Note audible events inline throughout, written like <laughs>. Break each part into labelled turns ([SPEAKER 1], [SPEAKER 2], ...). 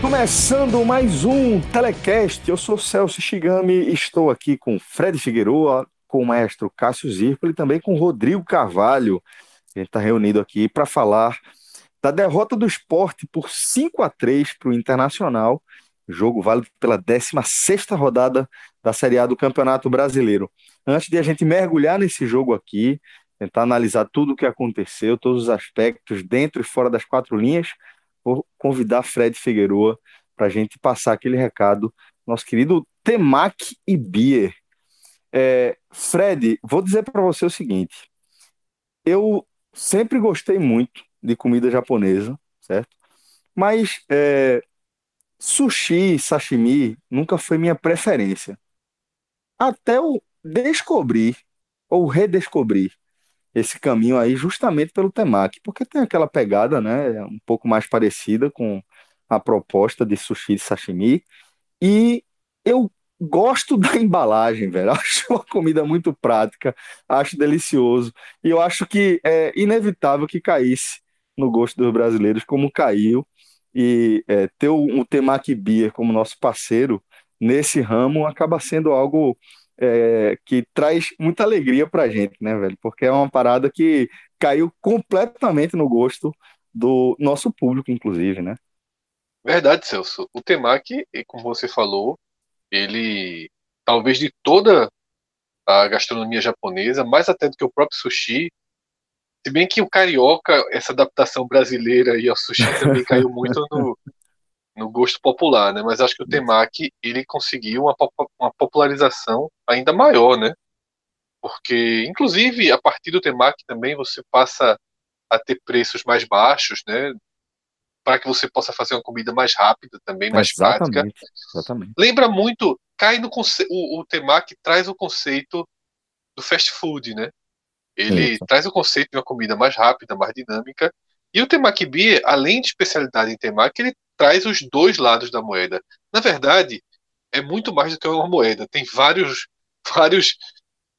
[SPEAKER 1] Começando mais um Telecast. Eu sou Celso Shigami estou aqui com Fred Figueroa, com o maestro Cássio Zirpoli e também com Rodrigo Carvalho. A gente está reunido aqui para falar da derrota do esporte por 5 a 3 para o Internacional, jogo válido pela 16 rodada da Série A do Campeonato Brasileiro. Antes de a gente mergulhar nesse jogo aqui, tentar analisar tudo o que aconteceu, todos os aspectos dentro e fora das quatro linhas, convidar Fred Figueroa para a gente passar aquele recado, nosso querido Temac e Bier. É, Fred, vou dizer para você o seguinte: eu sempre gostei muito de comida japonesa, certo? Mas é, sushi, sashimi nunca foi minha preferência. Até eu descobrir ou redescobrir esse caminho aí justamente pelo temaki, porque tem aquela pegada, né, um pouco mais parecida com a proposta de sushi e sashimi, e eu gosto <laughs> da embalagem, velho. Acho uma comida muito prática, acho delicioso. E eu acho que é inevitável que caísse no gosto dos brasileiros, como caiu. E é, ter o, o Temaki Beer como nosso parceiro nesse ramo acaba sendo algo é, que traz muita alegria pra gente, né, velho? Porque é uma parada que caiu completamente no gosto do nosso público, inclusive, né?
[SPEAKER 2] Verdade, Celso. O temaki, como você falou, ele talvez de toda a gastronomia japonesa, mais até do que o próprio sushi, se bem que o carioca, essa adaptação brasileira e ao sushi também <laughs> caiu muito no, no gosto popular, né? Mas acho que o temaki ele conseguiu uma, uma popularização ainda maior, né? Porque, inclusive, a partir do temaki também você passa a ter preços mais baixos, né? para que você possa fazer uma comida mais rápida também, mais exatamente, prática. Exatamente. Lembra muito, cai no conceito, o, o temaki traz o conceito do fast food, né? Ele traz o conceito de uma comida mais rápida, mais dinâmica. E o temaki beer, além de especialidade em temaki, ele traz os dois lados da moeda. Na verdade, é muito mais do que uma moeda. Tem vários, <laughs> vários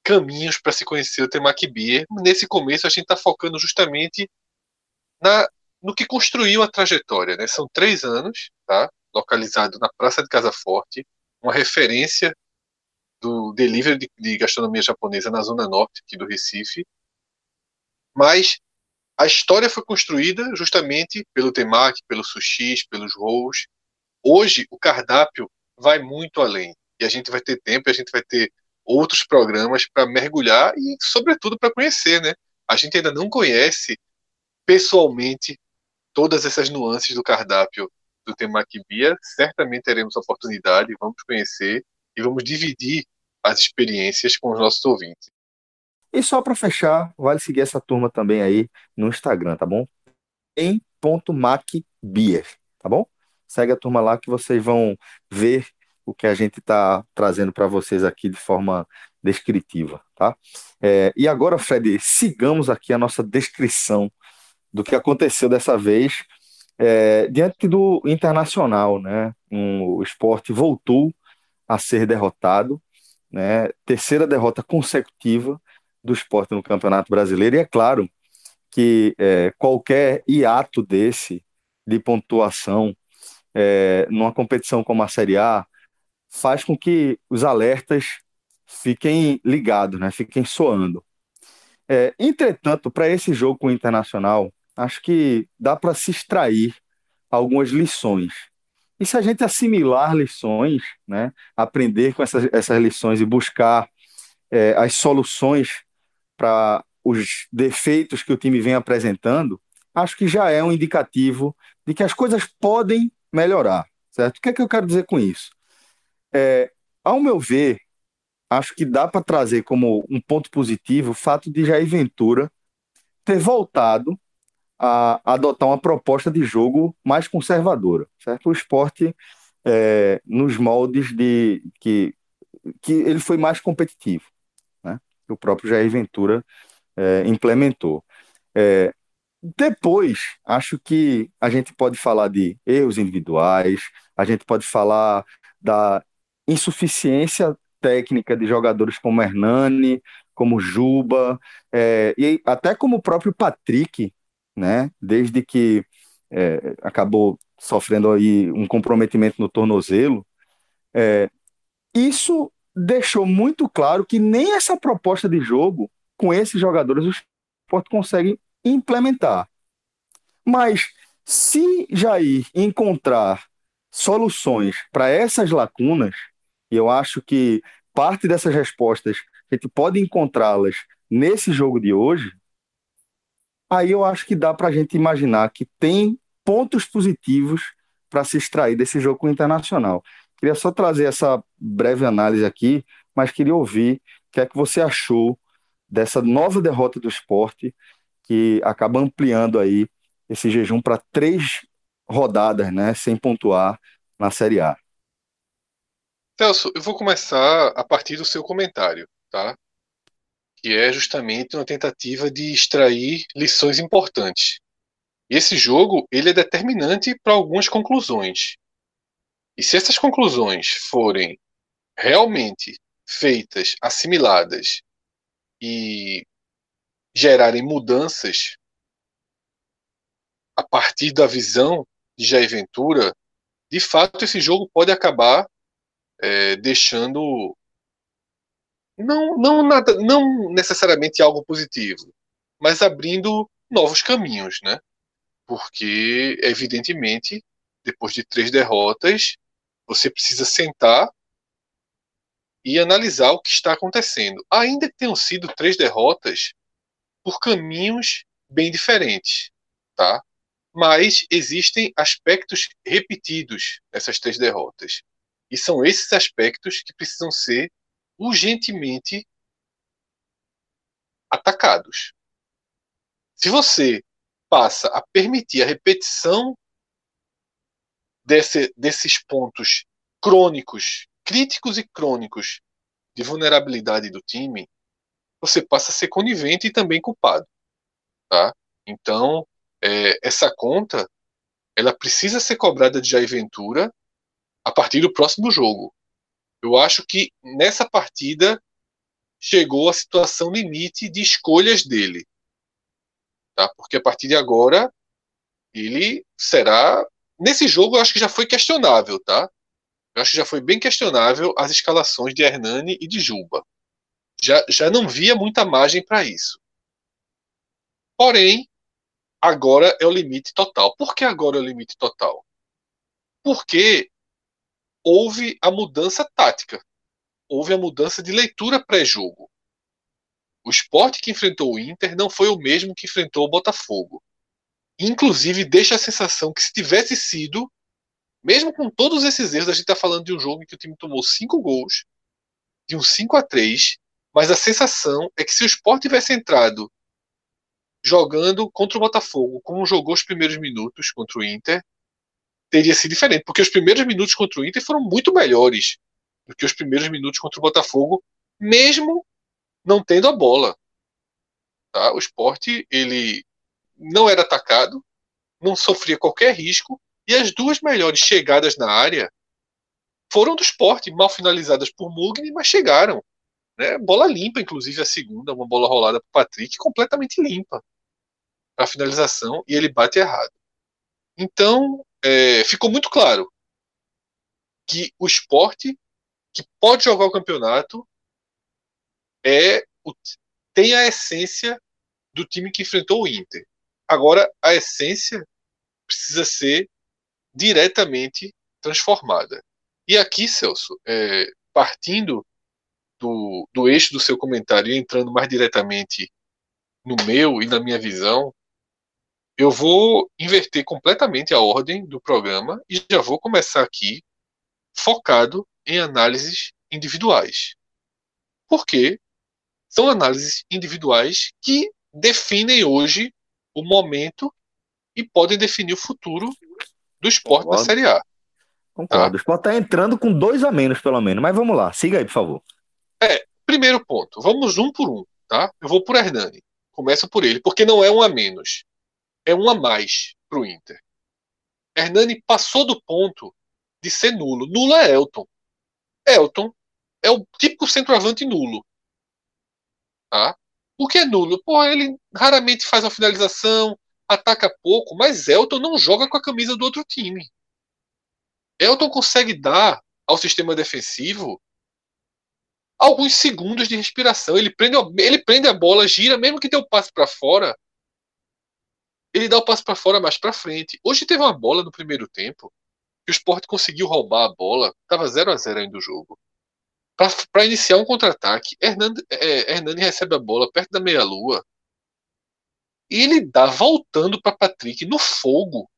[SPEAKER 2] caminhos para se conhecer o temaki beer. Nesse começo, a gente está focando justamente na no que construiu a trajetória. Né? São três anos, tá? localizado na Praça de Casa Forte, uma referência do delivery de, de gastronomia japonesa na Zona Norte aqui do Recife. Mas a história foi construída justamente pelo temaki, pelos sushis, pelos rolls. Hoje, o cardápio vai muito além. E a gente vai ter tempo, a gente vai ter outros programas para mergulhar e, sobretudo, para conhecer, né? A gente ainda não conhece pessoalmente todas essas nuances do cardápio do Temaki Bia, certamente teremos a oportunidade, vamos conhecer e vamos dividir as experiências com os nossos ouvintes.
[SPEAKER 1] E só para fechar, vale seguir essa turma também aí no Instagram, tá bom? Em ponto Beer, tá bom? Segue a turma lá que vocês vão ver o que a gente está trazendo para vocês aqui de forma descritiva, tá? É, e agora, Fred, sigamos aqui a nossa descrição do que aconteceu dessa vez é, diante do Internacional, né? Um, o esporte voltou a ser derrotado, né? Terceira derrota consecutiva do esporte no Campeonato Brasileiro e é claro que é, qualquer hiato desse de pontuação é, numa competição como a Série A faz com que os alertas fiquem ligados, né? Fiquem soando. É, entretanto, para esse jogo com o Internacional, acho que dá para se extrair algumas lições. E se a gente assimilar lições, né, aprender com essas, essas lições e buscar é, as soluções para os defeitos que o time vem apresentando, acho que já é um indicativo de que as coisas podem melhorar, certo? O que é que eu quero dizer com isso? É, ao meu ver, acho que dá para trazer como um ponto positivo o fato de Jair Ventura ter voltado a adotar uma proposta de jogo mais conservadora, certo? O esporte é, nos moldes de que, que ele foi mais competitivo, né? O próprio Jair Ventura é, implementou. É, depois, acho que a gente pode falar de erros individuais, a gente pode falar da insuficiência técnica de jogadores como Hernani, como Juba, é, e até como o próprio Patrick, né? Desde que é, acabou sofrendo aí um comprometimento no tornozelo, é, isso deixou muito claro que nem essa proposta de jogo com esses jogadores o Sport consegue implementar. Mas se Jair encontrar soluções para essas lacunas, e eu acho que parte dessas respostas a gente pode encontrá-las nesse jogo de hoje, aí eu acho que dá para a gente imaginar que tem pontos positivos para se extrair desse jogo com o Internacional. Queria só trazer essa breve análise aqui, mas queria ouvir o que é que você achou dessa nova derrota do esporte, que acaba ampliando aí esse jejum para três rodadas, né, sem pontuar na Série A.
[SPEAKER 2] Celso, eu vou começar a partir do seu comentário, tá? Que é justamente uma tentativa de extrair lições importantes. E esse jogo, ele é determinante para algumas conclusões. E se essas conclusões forem realmente feitas, assimiladas e gerarem mudanças a partir da visão de Jair Ventura, de fato esse jogo pode acabar é, deixando não, não, nada, não necessariamente algo positivo, mas abrindo novos caminhos, né? Porque, evidentemente, depois de três derrotas, você precisa sentar e analisar o que está acontecendo. Ainda que tenham sido três derrotas por caminhos bem diferentes, tá? Mas existem aspectos repetidos nessas três derrotas. E são esses aspectos que precisam ser urgentemente atacados. Se você passa a permitir a repetição desse, desses pontos crônicos, críticos e crônicos de vulnerabilidade do time, você passa a ser conivente e também culpado. Tá? Então, é, essa conta ela precisa ser cobrada de Jair Ventura a partir do próximo jogo. Eu acho que nessa partida chegou a situação limite de escolhas dele. Tá? Porque a partir de agora ele será nesse jogo eu acho que já foi questionável, tá? Eu acho que já foi bem questionável as escalações de Hernani e de Juba. Já, já não via muita margem para isso. Porém, agora é o limite total. Por que agora é o limite total? Porque houve a mudança tática, houve a mudança de leitura pré-jogo. O esporte que enfrentou o Inter não foi o mesmo que enfrentou o Botafogo. Inclusive, deixa a sensação que se tivesse sido, mesmo com todos esses erros, a gente está falando de um jogo em que o time tomou cinco gols, de um 5 a 3 mas a sensação é que se o esporte tivesse entrado jogando contra o Botafogo, como jogou os primeiros minutos contra o Inter, teria sido diferente, porque os primeiros minutos contra o Inter foram muito melhores do que os primeiros minutos contra o Botafogo, mesmo não tendo a bola. Tá? O esporte ele não era atacado, não sofria qualquer risco, e as duas melhores chegadas na área foram do esporte, mal finalizadas por Mugni, mas chegaram. Né? Bola limpa, inclusive a segunda, uma bola rolada para Patrick, completamente limpa para finalização, e ele bate errado. Então, é, ficou muito claro que o esporte que pode jogar o campeonato é o, tem a essência do time que enfrentou o Inter. Agora, a essência precisa ser diretamente transformada. E aqui, Celso, é, partindo do, do eixo do seu comentário e entrando mais diretamente no meu e na minha visão, eu vou inverter completamente a ordem do programa e já vou começar aqui focado em análises individuais. Porque são análises individuais que definem hoje o momento e podem definir o futuro do esporte Concordo. na Série A.
[SPEAKER 1] Concordo. Tá? O esporte está entrando com dois a menos, pelo menos. Mas vamos lá, siga aí, por favor.
[SPEAKER 2] É, primeiro ponto. Vamos um por um, tá? Eu vou por Hernani. Começa por ele, porque não é um a menos. É um a mais pro Inter. Hernani passou do ponto de ser nulo. Nulo é Elton. Elton é o típico centroavante nulo. Tá? O que é nulo? Pô, ele raramente faz uma finalização, ataca pouco, mas Elton não joga com a camisa do outro time. Elton consegue dar ao sistema defensivo alguns segundos de respiração. Ele prende, ele prende a bola, gira, mesmo que dê o passe para fora, ele dá o passe para fora mais para frente. Hoje teve uma bola no primeiro tempo que o Sport conseguiu roubar a bola, estava 0 a 0 ainda o jogo. Para iniciar um contra-ataque, Hernani, é, Hernani recebe a bola perto da meia-lua e ele dá voltando para Patrick no fogo.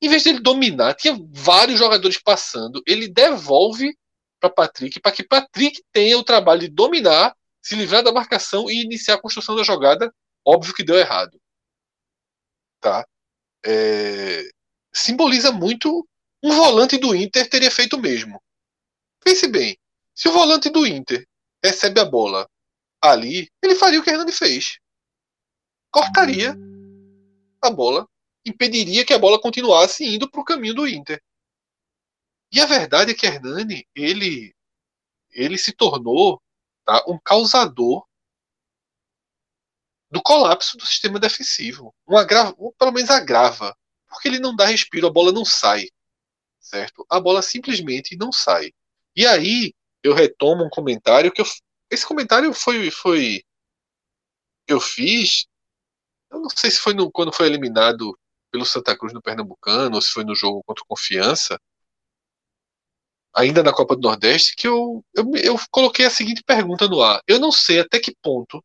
[SPEAKER 2] Em vez dele dominar, tinha vários jogadores passando. Ele devolve para Patrick para que Patrick tenha o trabalho de dominar, se livrar da marcação e iniciar a construção da jogada. Óbvio que deu errado. Tá? É... Simboliza muito um volante do Inter teria feito o mesmo. Pense bem, se o volante do Inter recebe a bola ali, ele faria o que Hernani fez. Cortaria a bola, impediria que a bola continuasse indo para o caminho do Inter. E a verdade é que Hernani, ele, ele se tornou tá, um causador do colapso do sistema defensivo. Um agrava, um, pelo menos agrava. Porque ele não dá respiro, a bola não sai. Certo? A bola simplesmente não sai. E aí eu retomo um comentário que eu, esse comentário foi foi eu fiz. Eu não sei se foi no, quando foi eliminado pelo Santa Cruz no Pernambucano ou se foi no jogo contra o Confiança ainda na Copa do Nordeste, que eu, eu, eu coloquei a seguinte pergunta no ar. Eu não sei até que ponto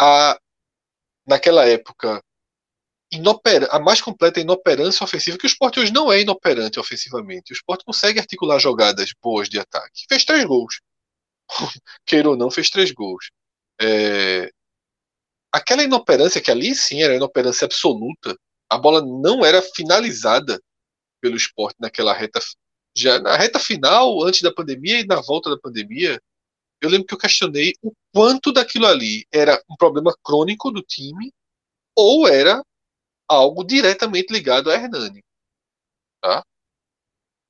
[SPEAKER 2] a, naquela época, a mais completa inoperância ofensiva, que o esporte hoje não é inoperante ofensivamente. O esporte consegue articular jogadas boas de ataque. Fez três gols. <laughs> Queira ou não, fez três gols. É... Aquela inoperância, que ali sim era inoperância absoluta, a bola não era finalizada pelo esporte naquela reta já na reta final, antes da pandemia e na volta da pandemia, eu lembro que eu questionei o quanto daquilo ali era um problema crônico do time ou era algo diretamente ligado a Hernani. Tá?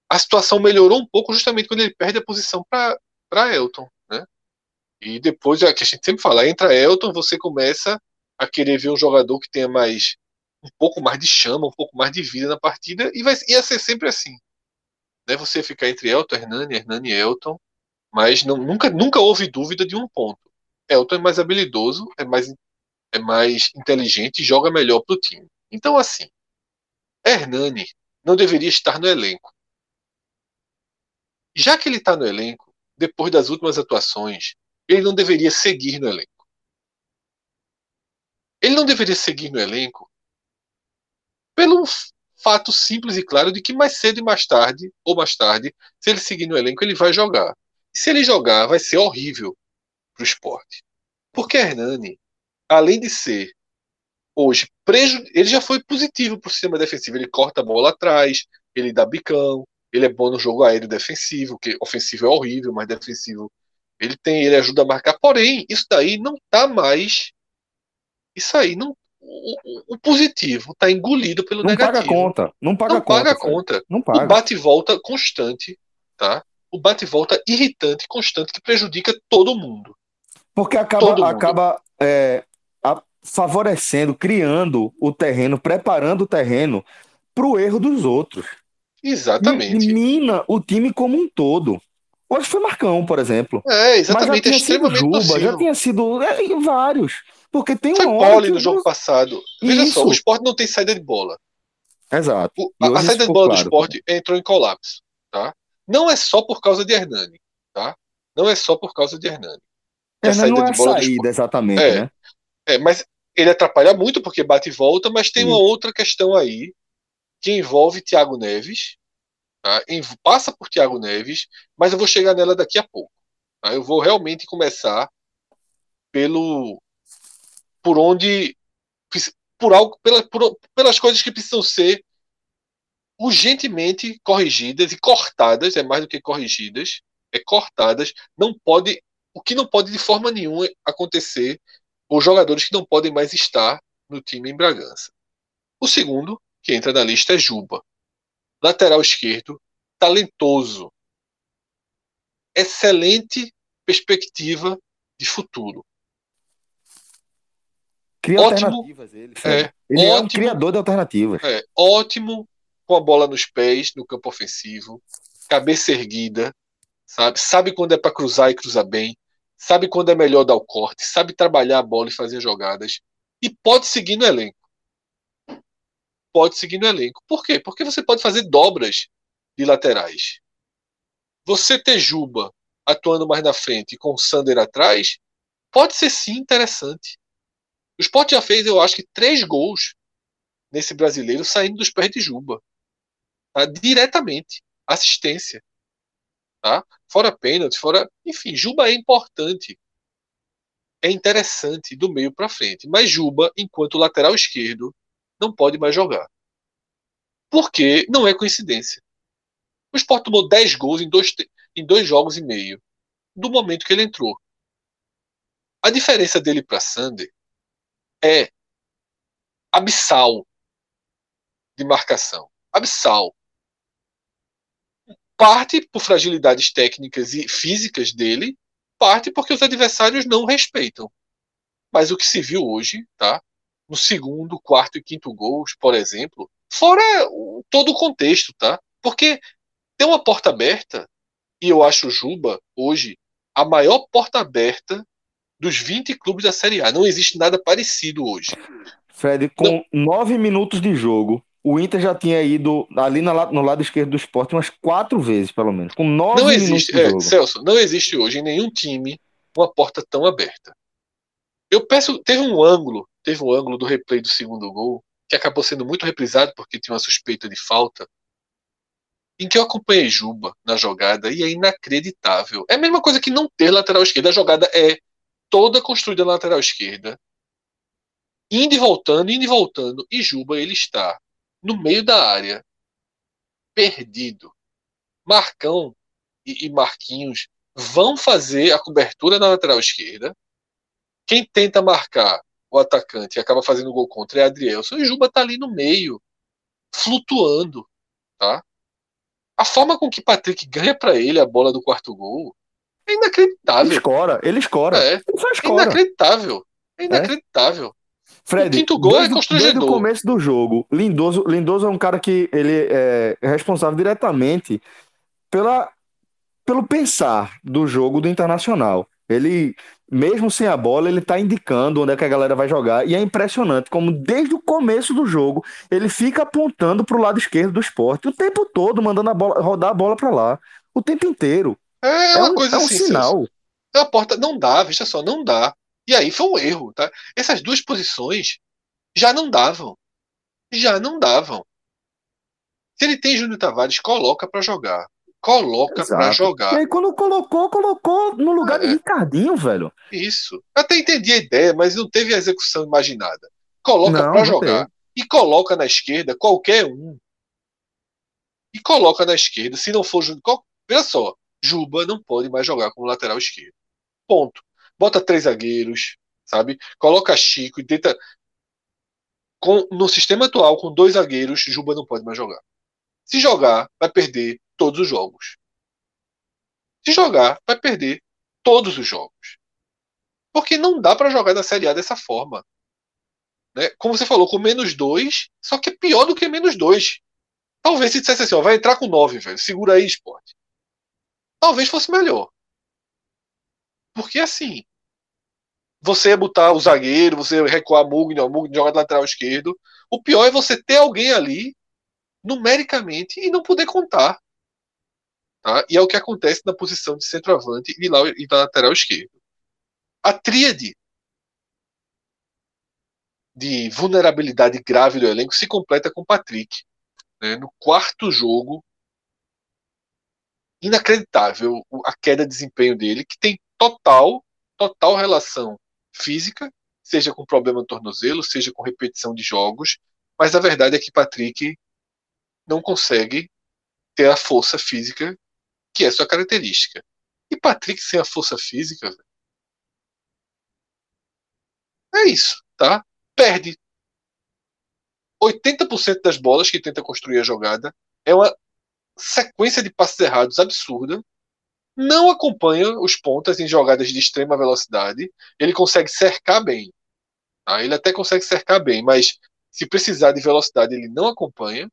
[SPEAKER 2] A situação melhorou um pouco justamente quando ele perde a posição para Elton. Né? E depois, é que a gente sempre fala, entra Elton, você começa a querer ver um jogador que tenha mais um pouco mais de chama, um pouco mais de vida na partida, e vai ia ser sempre assim né, você ficar entre Elton, Hernani, Hernani e Elton, mas não, nunca, nunca houve dúvida de um ponto. Elton é mais habilidoso, é mais, é mais inteligente e joga melhor para o time. Então, assim, Hernani não deveria estar no elenco. Já que ele está no elenco, depois das últimas atuações, ele não deveria seguir no elenco. Ele não deveria seguir no elenco pelo fato simples e claro de que mais cedo e mais tarde, ou mais tarde, se ele seguir no elenco, ele vai jogar. E se ele jogar, vai ser horrível para o esporte. Porque Hernani, além de ser hoje preju... ele já foi positivo para o sistema defensivo. Ele corta a bola atrás, ele dá bicão, ele é bom no jogo aéreo defensivo, que ofensivo é horrível, mas defensivo ele tem, ele ajuda a marcar. Porém, isso daí não está mais. Isso aí não o, o positivo está engolido pelo
[SPEAKER 1] não
[SPEAKER 2] negativo.
[SPEAKER 1] Paga conta, não paga
[SPEAKER 2] não
[SPEAKER 1] conta.
[SPEAKER 2] Paga conta. Não paga. O bate volta constante, tá? O bate volta irritante, constante, que prejudica todo mundo.
[SPEAKER 1] Porque acaba, acaba é, favorecendo, criando o terreno, preparando o terreno para o erro dos outros.
[SPEAKER 2] Exatamente.
[SPEAKER 1] Mina o time como um todo. Hoje foi Marcão, por exemplo.
[SPEAKER 2] É, exatamente. Mas já tinha é sido Juba,
[SPEAKER 1] já tinha sido é, vários. Porque tem
[SPEAKER 2] Foi
[SPEAKER 1] um
[SPEAKER 2] Poli no jogo passado. Veja Isso. só, o esporte não tem saída de bola.
[SPEAKER 1] Exato.
[SPEAKER 2] O, a, a saída de bola claro. do esporte entrou em colapso. Tá? Não é só por causa de Hernani. Tá? Não é só por causa de Hernani.
[SPEAKER 1] Hernani não é a saída, exatamente. É. Né?
[SPEAKER 2] É, mas ele atrapalha muito porque bate e volta, mas tem uma outra questão aí que envolve Thiago Neves, tá? passa por Thiago Neves, mas eu vou chegar nela daqui a pouco. Tá? Eu vou realmente começar pelo por onde por algo pela, por, pelas coisas que precisam ser urgentemente corrigidas e cortadas, é mais do que corrigidas, é cortadas, não pode o que não pode de forma nenhuma acontecer os jogadores que não podem mais estar no time em Bragança. O segundo, que entra na lista, é Juba. Lateral esquerdo, talentoso. Excelente perspectiva de futuro.
[SPEAKER 1] Cria ótimo, alternativas ele. É, ele ótimo, é um criador de alternativas.
[SPEAKER 2] É, ótimo com a bola nos pés, no campo ofensivo, cabeça erguida, sabe? Sabe quando é para cruzar e cruzar bem, sabe quando é melhor dar o corte, sabe trabalhar a bola e fazer jogadas e pode seguir no elenco. Pode seguir no elenco. Por quê? Porque você pode fazer dobras de laterais. Você ter Juba atuando mais na frente e com o Sander atrás, pode ser sim interessante. O Sport já fez, eu acho que, três gols nesse brasileiro saindo dos pés de Juba. Tá? Diretamente. Assistência. Tá? Fora pênalti, fora. Enfim, Juba é importante. É interessante do meio para frente. Mas Juba, enquanto lateral esquerdo, não pode mais jogar. Porque não é coincidência. O Sport tomou 10 gols em dois, em dois jogos e meio do momento que ele entrou. A diferença dele para Sander é abissal de marcação. Abissal. Parte por fragilidades técnicas e físicas dele, parte porque os adversários não respeitam. Mas o que se viu hoje, tá? No segundo, quarto e quinto gols, por exemplo, fora todo o contexto, tá? Porque tem uma porta aberta, e eu acho o Juba hoje a maior porta aberta dos 20 clubes da Série A. Não existe nada parecido hoje.
[SPEAKER 1] Fred, com Não. nove minutos de jogo, o Inter já tinha ido ali no lado esquerdo do esporte umas quatro vezes, pelo menos. Com nove
[SPEAKER 2] não existe, é, Celso, não existe hoje em nenhum time uma porta tão aberta. Eu peço, teve um ângulo, teve um ângulo do replay do segundo gol, que acabou sendo muito reprisado porque tinha uma suspeita de falta, em que eu acompanhei Juba na jogada e é inacreditável. É a mesma coisa que não ter lateral esquerda. A jogada é toda construída na lateral esquerda, indo e voltando, indo e voltando, e Juba ele está no meio da área, perdido. Marcão e, e Marquinhos vão fazer a cobertura na lateral esquerda. Quem tenta marcar o atacante e acaba fazendo gol contra é Adrielson. E Juba tá ali no meio, flutuando, tá? A forma com que Patrick ganha para ele a bola do quarto gol é inacreditável. Ele
[SPEAKER 1] escora, ele escora.
[SPEAKER 2] É, ele é inacreditável. É inacreditável.
[SPEAKER 1] Fred, o quinto gol desde, é constrangedor. Desde o começo do jogo, Lindoso, Lindoso é um cara que ele é responsável diretamente pela, pelo pensar do jogo do Internacional. Ele, mesmo sem a bola, ele tá indicando onde é que a galera vai jogar. E é impressionante como, desde o começo do jogo, ele fica apontando para o lado esquerdo do esporte o tempo todo, mandando a bola, rodar a bola para lá. O tempo inteiro.
[SPEAKER 2] É, uma é um, coisa é um assim, sinal. É a porta não dá, veja só, não dá. E aí foi um erro, tá? Essas duas posições já não davam. Já não davam. Se ele tem Júnior Tavares, coloca para jogar. Coloca para jogar.
[SPEAKER 1] E aí, quando colocou, colocou no lugar é. de Ricardinho, velho.
[SPEAKER 2] Isso. Até entendi a ideia, mas não teve a execução imaginada. Coloca para jogar. Teve. E coloca na esquerda qualquer um. E coloca na esquerda, se não for Júnior. Veja só, Juba não pode mais jogar como lateral esquerdo. Ponto. Bota três zagueiros, sabe? Coloca Chico e tenta. Com, no sistema atual, com dois zagueiros, Juba não pode mais jogar. Se jogar, vai perder todos os jogos. Se jogar, vai perder todos os jogos. Porque não dá para jogar na Série A dessa forma. Né? Como você falou, com menos dois, só que é pior do que menos dois. Talvez se dissesse assim, ó, vai entrar com nove, velho. Segura aí, esporte talvez fosse melhor. Porque assim, você botar o zagueiro, você recuar Mugni, Mugni jogar de lateral esquerdo, o pior é você ter alguém ali numericamente e não poder contar. Tá? E é o que acontece na posição de centroavante e, lá, e da lateral esquerdo. A tríade de vulnerabilidade grave do elenco se completa com o Patrick. Né? No quarto jogo, inacreditável a queda de desempenho dele, que tem total, total relação física, seja com problema no tornozelo, seja com repetição de jogos, mas a verdade é que Patrick não consegue ter a força física que é sua característica. E Patrick sem a força física, é isso, tá? Perde 80% das bolas que tenta construir a jogada. É uma sequência de passes errados absurda. Não acompanha os pontas em jogadas de extrema velocidade. Ele consegue cercar bem. Tá? Ele até consegue cercar bem, mas se precisar de velocidade, ele não acompanha.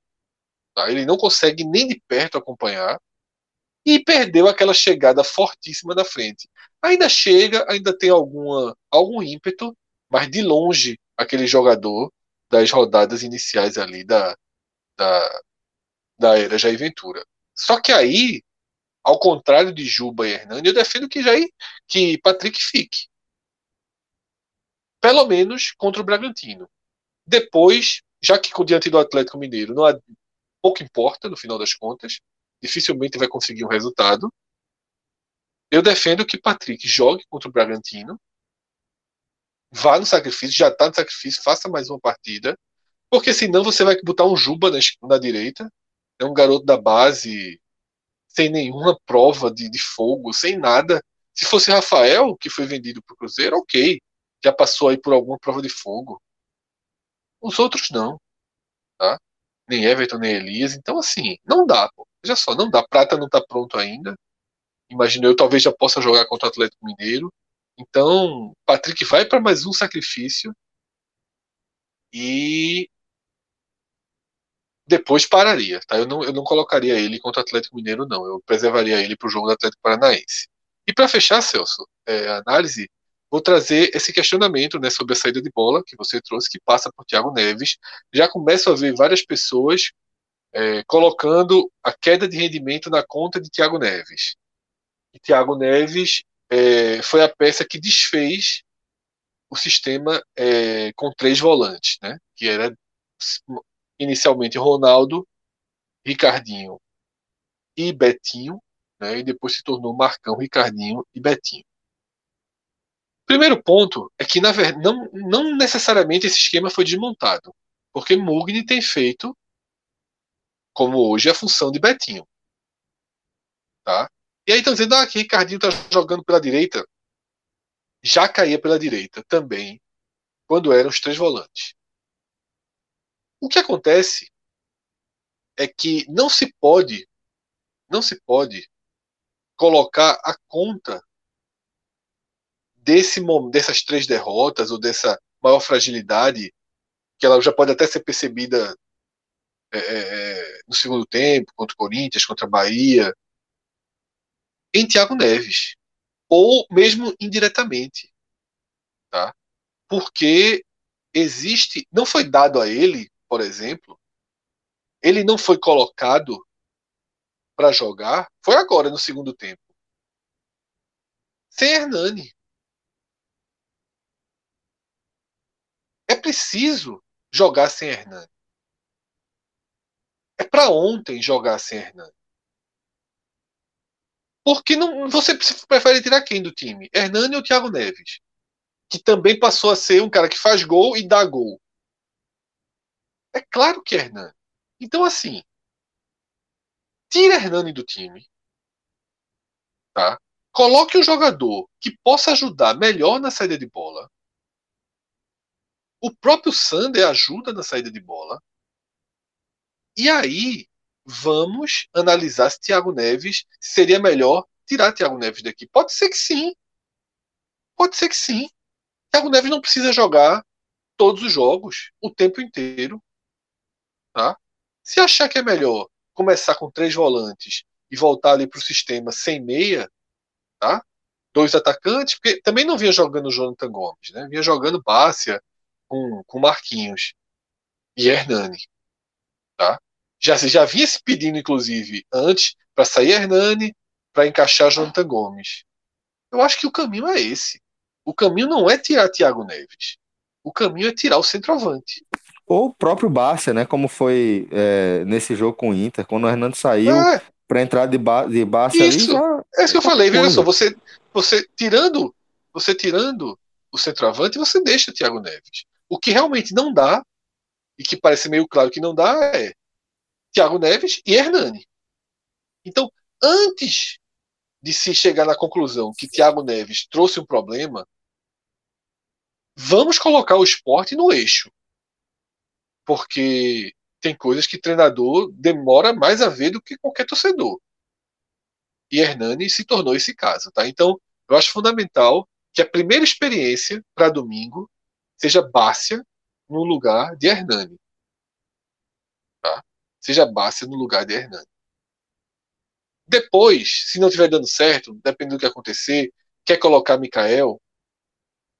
[SPEAKER 2] Tá? Ele não consegue nem de perto acompanhar. E perdeu aquela chegada fortíssima da frente. Ainda chega, ainda tem alguma, algum ímpeto, mas de longe aquele jogador das rodadas iniciais ali da, da, da era Jair Ventura. Só que aí, ao contrário de Juba e Hernani, eu defendo que Jair, que Patrick fique. Pelo menos contra o Bragantino. Depois, já que diante do Atlético Mineiro não há, pouco importa no final das contas, dificilmente vai conseguir um resultado. Eu defendo que Patrick jogue contra o Bragantino vá no sacrifício, já está no sacrifício, faça mais uma partida, porque senão você vai botar um Juba na, na direita, é um garoto da base, sem nenhuma prova de, de fogo, sem nada. Se fosse Rafael, que foi vendido para o Cruzeiro, ok, já passou aí por alguma prova de fogo. Os outros não, tá? Nem Everton, nem Elias. Então, assim, não dá, pô. Veja só, não dá. Prata não está pronto ainda. Imagino eu, talvez já possa jogar contra o Atlético Mineiro. Então, Patrick vai para mais um sacrifício e depois pararia, tá? Eu não, eu não colocaria ele contra o Atlético Mineiro, não. Eu preservaria ele para o jogo do Atlético Paranaense. E para fechar, Celso, é, a análise, vou trazer esse questionamento né, sobre a saída de bola que você trouxe, que passa por Thiago Neves. Já começo a ver várias pessoas é, colocando a queda de rendimento na conta de Thiago Neves. E Thiago Neves é, foi a peça que desfez o sistema é, com três volantes, né? que era inicialmente Ronaldo, Ricardinho e Betinho, né? e depois se tornou Marcão, Ricardinho e Betinho. Primeiro ponto é que, na verdade, não, não necessariamente esse esquema foi desmontado, porque Mugni tem feito, como hoje, a função de Betinho. Tá? E aí estão dizendo ah, que Ricardinho está jogando pela direita. Já caía pela direita também, quando eram os três volantes. O que acontece é que não se pode, não se pode colocar a conta desse dessas três derrotas ou dessa maior fragilidade que ela já pode até ser percebida é, é, é no segundo tempo contra o Corinthians, contra a Bahia, em Thiago Neves, ou mesmo indiretamente, tá? Porque existe, não foi dado a ele, por exemplo, ele não foi colocado para jogar, foi agora no segundo tempo. Sem Hernani. É preciso jogar sem Hernani. É para ontem jogar sem Hernani. Porque não, você prefere tirar quem do time? Hernani ou Thiago Neves? Que também passou a ser um cara que faz gol e dá gol. É claro que é Hernani. Então, assim, tira Hernani do time. Tá? Coloque um jogador que possa ajudar melhor na saída de bola. O próprio Sander ajuda na saída de bola. E aí, vamos analisar se Thiago Neves seria melhor tirar Thiago Neves daqui. Pode ser que sim. Pode ser que sim. Thiago Neves não precisa jogar todos os jogos, o tempo inteiro. Tá? Se achar que é melhor começar com três volantes e voltar ali para o sistema sem meia, tá? dois atacantes, porque também não vinha jogando o Jonathan Gomes, né? vinha jogando Bárcia com, com Marquinhos e Hernani. Tá? Já, já vinha se pedindo, inclusive, antes, para sair Hernani, para encaixar Jonathan Gomes. Eu acho que o caminho é esse. O caminho não é tirar Thiago Neves. O caminho é tirar o centroavante.
[SPEAKER 1] Ou o próprio Bárcia, né? Como foi é, nesse jogo com o Inter, quando o Hernando saiu é. para entrar de, ba de Bárcia
[SPEAKER 2] isso. ali. Já... É isso que eu falei, veja só, você, você tirando, você tirando o centroavante, você deixa o Thiago Neves. O que realmente não dá, e que parece meio claro que não dá, é Thiago Neves e Hernani. Então, antes de se chegar na conclusão que Thiago Neves trouxe um problema, vamos colocar o esporte no eixo. Porque tem coisas que treinador demora mais a ver do que qualquer torcedor. E Hernani se tornou esse caso, tá? Então, eu acho fundamental que a primeira experiência para domingo seja Bárcia no lugar de Hernani. Tá? Seja Bárcia no lugar de Hernani. Depois, se não estiver dando certo, dependendo do que acontecer, quer colocar Mikael,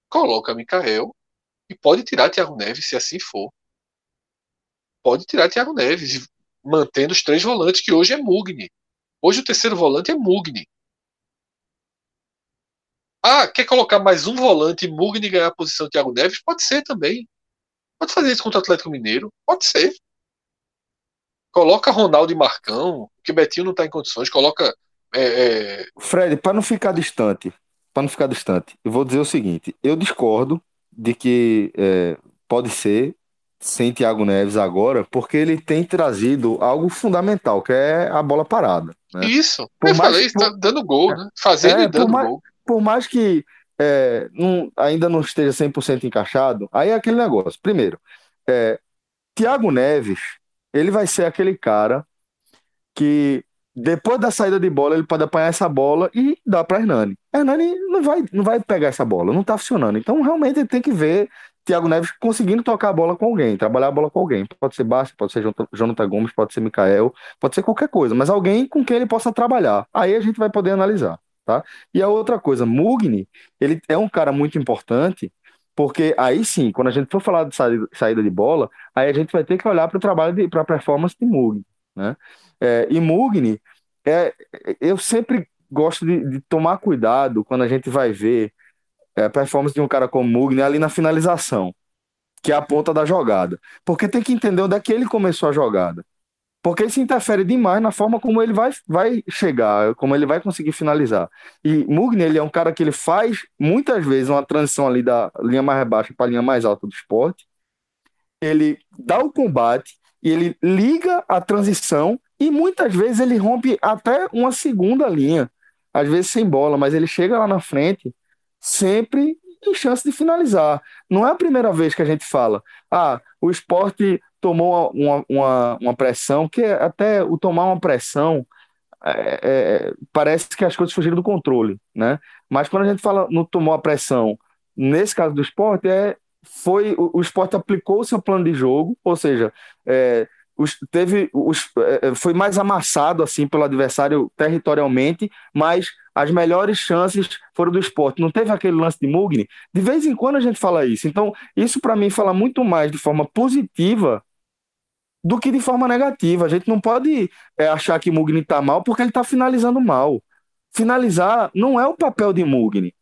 [SPEAKER 2] coloca Mikael e pode tirar Thiago Neves se assim for. Pode tirar Thiago Neves, mantendo os três volantes, que hoje é Mugni. Hoje o terceiro volante é Mugni. Ah, quer colocar mais um volante e Mugni ganhar a posição de Thiago Neves? Pode ser também. Pode fazer isso contra o Atlético Mineiro? Pode ser. Coloca Ronaldo e Marcão, que Betinho não está em condições. Coloca. É, é...
[SPEAKER 1] Fred, para não ficar distante, para não ficar distante, eu vou dizer o seguinte: eu discordo de que é, pode ser sem Thiago Neves agora, porque ele tem trazido algo fundamental, que é a bola parada. Né?
[SPEAKER 2] Isso, por eu mais, falei, está dando gol, né? Fazendo é, e dando
[SPEAKER 1] mais,
[SPEAKER 2] gol.
[SPEAKER 1] Por mais que é, não, ainda não esteja 100% encaixado, aí é aquele negócio. Primeiro, é, Thiago Neves, ele vai ser aquele cara que depois da saída de bola, ele pode apanhar essa bola e dar para Hernani. Hernani não vai, não vai pegar essa bola, não está funcionando. Então, realmente, ele tem que ver Thiago Neves conseguindo tocar a bola com alguém, trabalhar a bola com alguém. Pode ser Basta, pode ser Jonathan Gomes, pode ser Mikael, pode ser qualquer coisa, mas alguém com quem ele possa trabalhar. Aí a gente vai poder analisar, tá? E a outra coisa, Mugni, ele é um cara muito importante, porque aí sim, quando a gente for falar de saída de bola, aí a gente vai ter que olhar para o trabalho, para a performance de Mugni, né? É, e Mugni, é, eu sempre gosto de, de, tomar cuidado quando a gente vai ver é, performance de um cara como Mugni ali na finalização, que é a ponta da jogada. Porque tem que entender onde é que ele começou a jogada. Porque isso interfere demais na forma como ele vai, vai chegar, como ele vai conseguir finalizar. E Mugni, ele é um cara que ele faz muitas vezes uma transição ali da linha mais baixa para a linha mais alta do esporte. Ele dá o combate e ele liga a transição e muitas vezes ele rompe até uma segunda linha, às vezes sem bola, mas ele chega lá na frente sempre em chance de finalizar. Não é a primeira vez que a gente fala, ah, o esporte tomou uma, uma, uma pressão, que até o tomar uma pressão é, é, parece que as coisas fugiram do controle, né? Mas quando a gente fala no tomou a pressão, nesse caso do esporte, é, foi o, o esporte aplicou o seu plano de jogo, ou seja, é, os, teve os, é, é, foi mais amassado assim pelo adversário territorialmente, mas as melhores chances foram do esporte. Não teve aquele lance de Mugni? De vez em quando a gente fala isso. Então, isso para mim fala muito mais de forma positiva do que de forma negativa. A gente não pode é, achar que Mugni está mal porque ele está finalizando mal. Finalizar não é o papel de Mugni.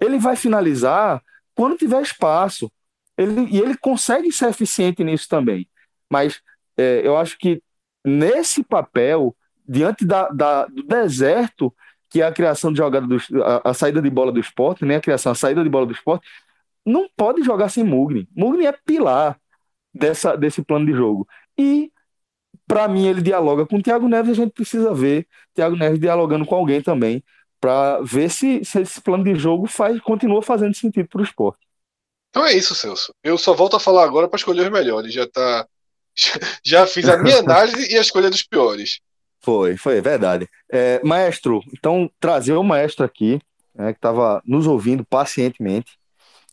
[SPEAKER 1] Ele vai finalizar quando tiver espaço. Ele, e ele consegue ser eficiente nisso também. Mas é, eu acho que nesse papel, diante da, da, do deserto, que é a criação de jogada, do, a, a, saída de bola do esporte, né? a criação, a saída de bola do esporte, não pode jogar sem Mugni. Mugni é pilar dessa, desse plano de jogo. E, para mim, ele dialoga com o Thiago Neves, a gente precisa ver Thiago Neves dialogando com alguém também, para ver se, se esse plano de jogo faz, continua fazendo sentido para o esporte.
[SPEAKER 2] Então é isso, Celso. Eu só volto a falar agora para escolher os melhores. Já tá <laughs> já fiz a minha análise e a escolha dos piores.
[SPEAKER 1] Foi, foi, verdade. É, maestro, então trazer o maestro aqui, né, que estava nos ouvindo pacientemente.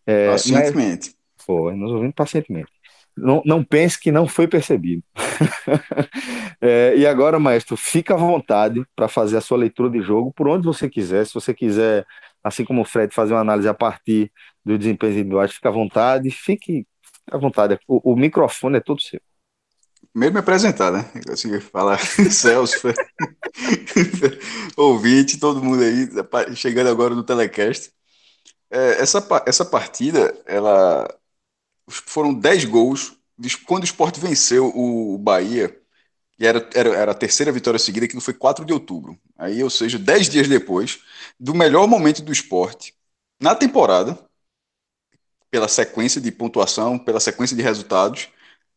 [SPEAKER 3] É, pacientemente.
[SPEAKER 1] Foi, nos ouvindo pacientemente. Não, não pense que não foi percebido. <laughs> é, e agora, maestro, fica à vontade para fazer a sua leitura de jogo por onde você quiser. Se você quiser, assim como o Fred, fazer uma análise a partir do desempenho individual, fica à vontade, fique à vontade. O, o microfone é todo seu.
[SPEAKER 3] Primeiro me apresentar, né? Consegui falar <laughs> Celso, <laughs> ouvinte, todo mundo aí chegando agora no telecast. É, essa, essa partida, ela foram 10 gols. Quando o Sport venceu o Bahia, e era, era, era a terceira vitória seguida, aquilo foi 4 de outubro. Aí, ou seja, 10 dias depois do melhor momento do esporte na temporada, pela sequência de pontuação, pela sequência de resultados,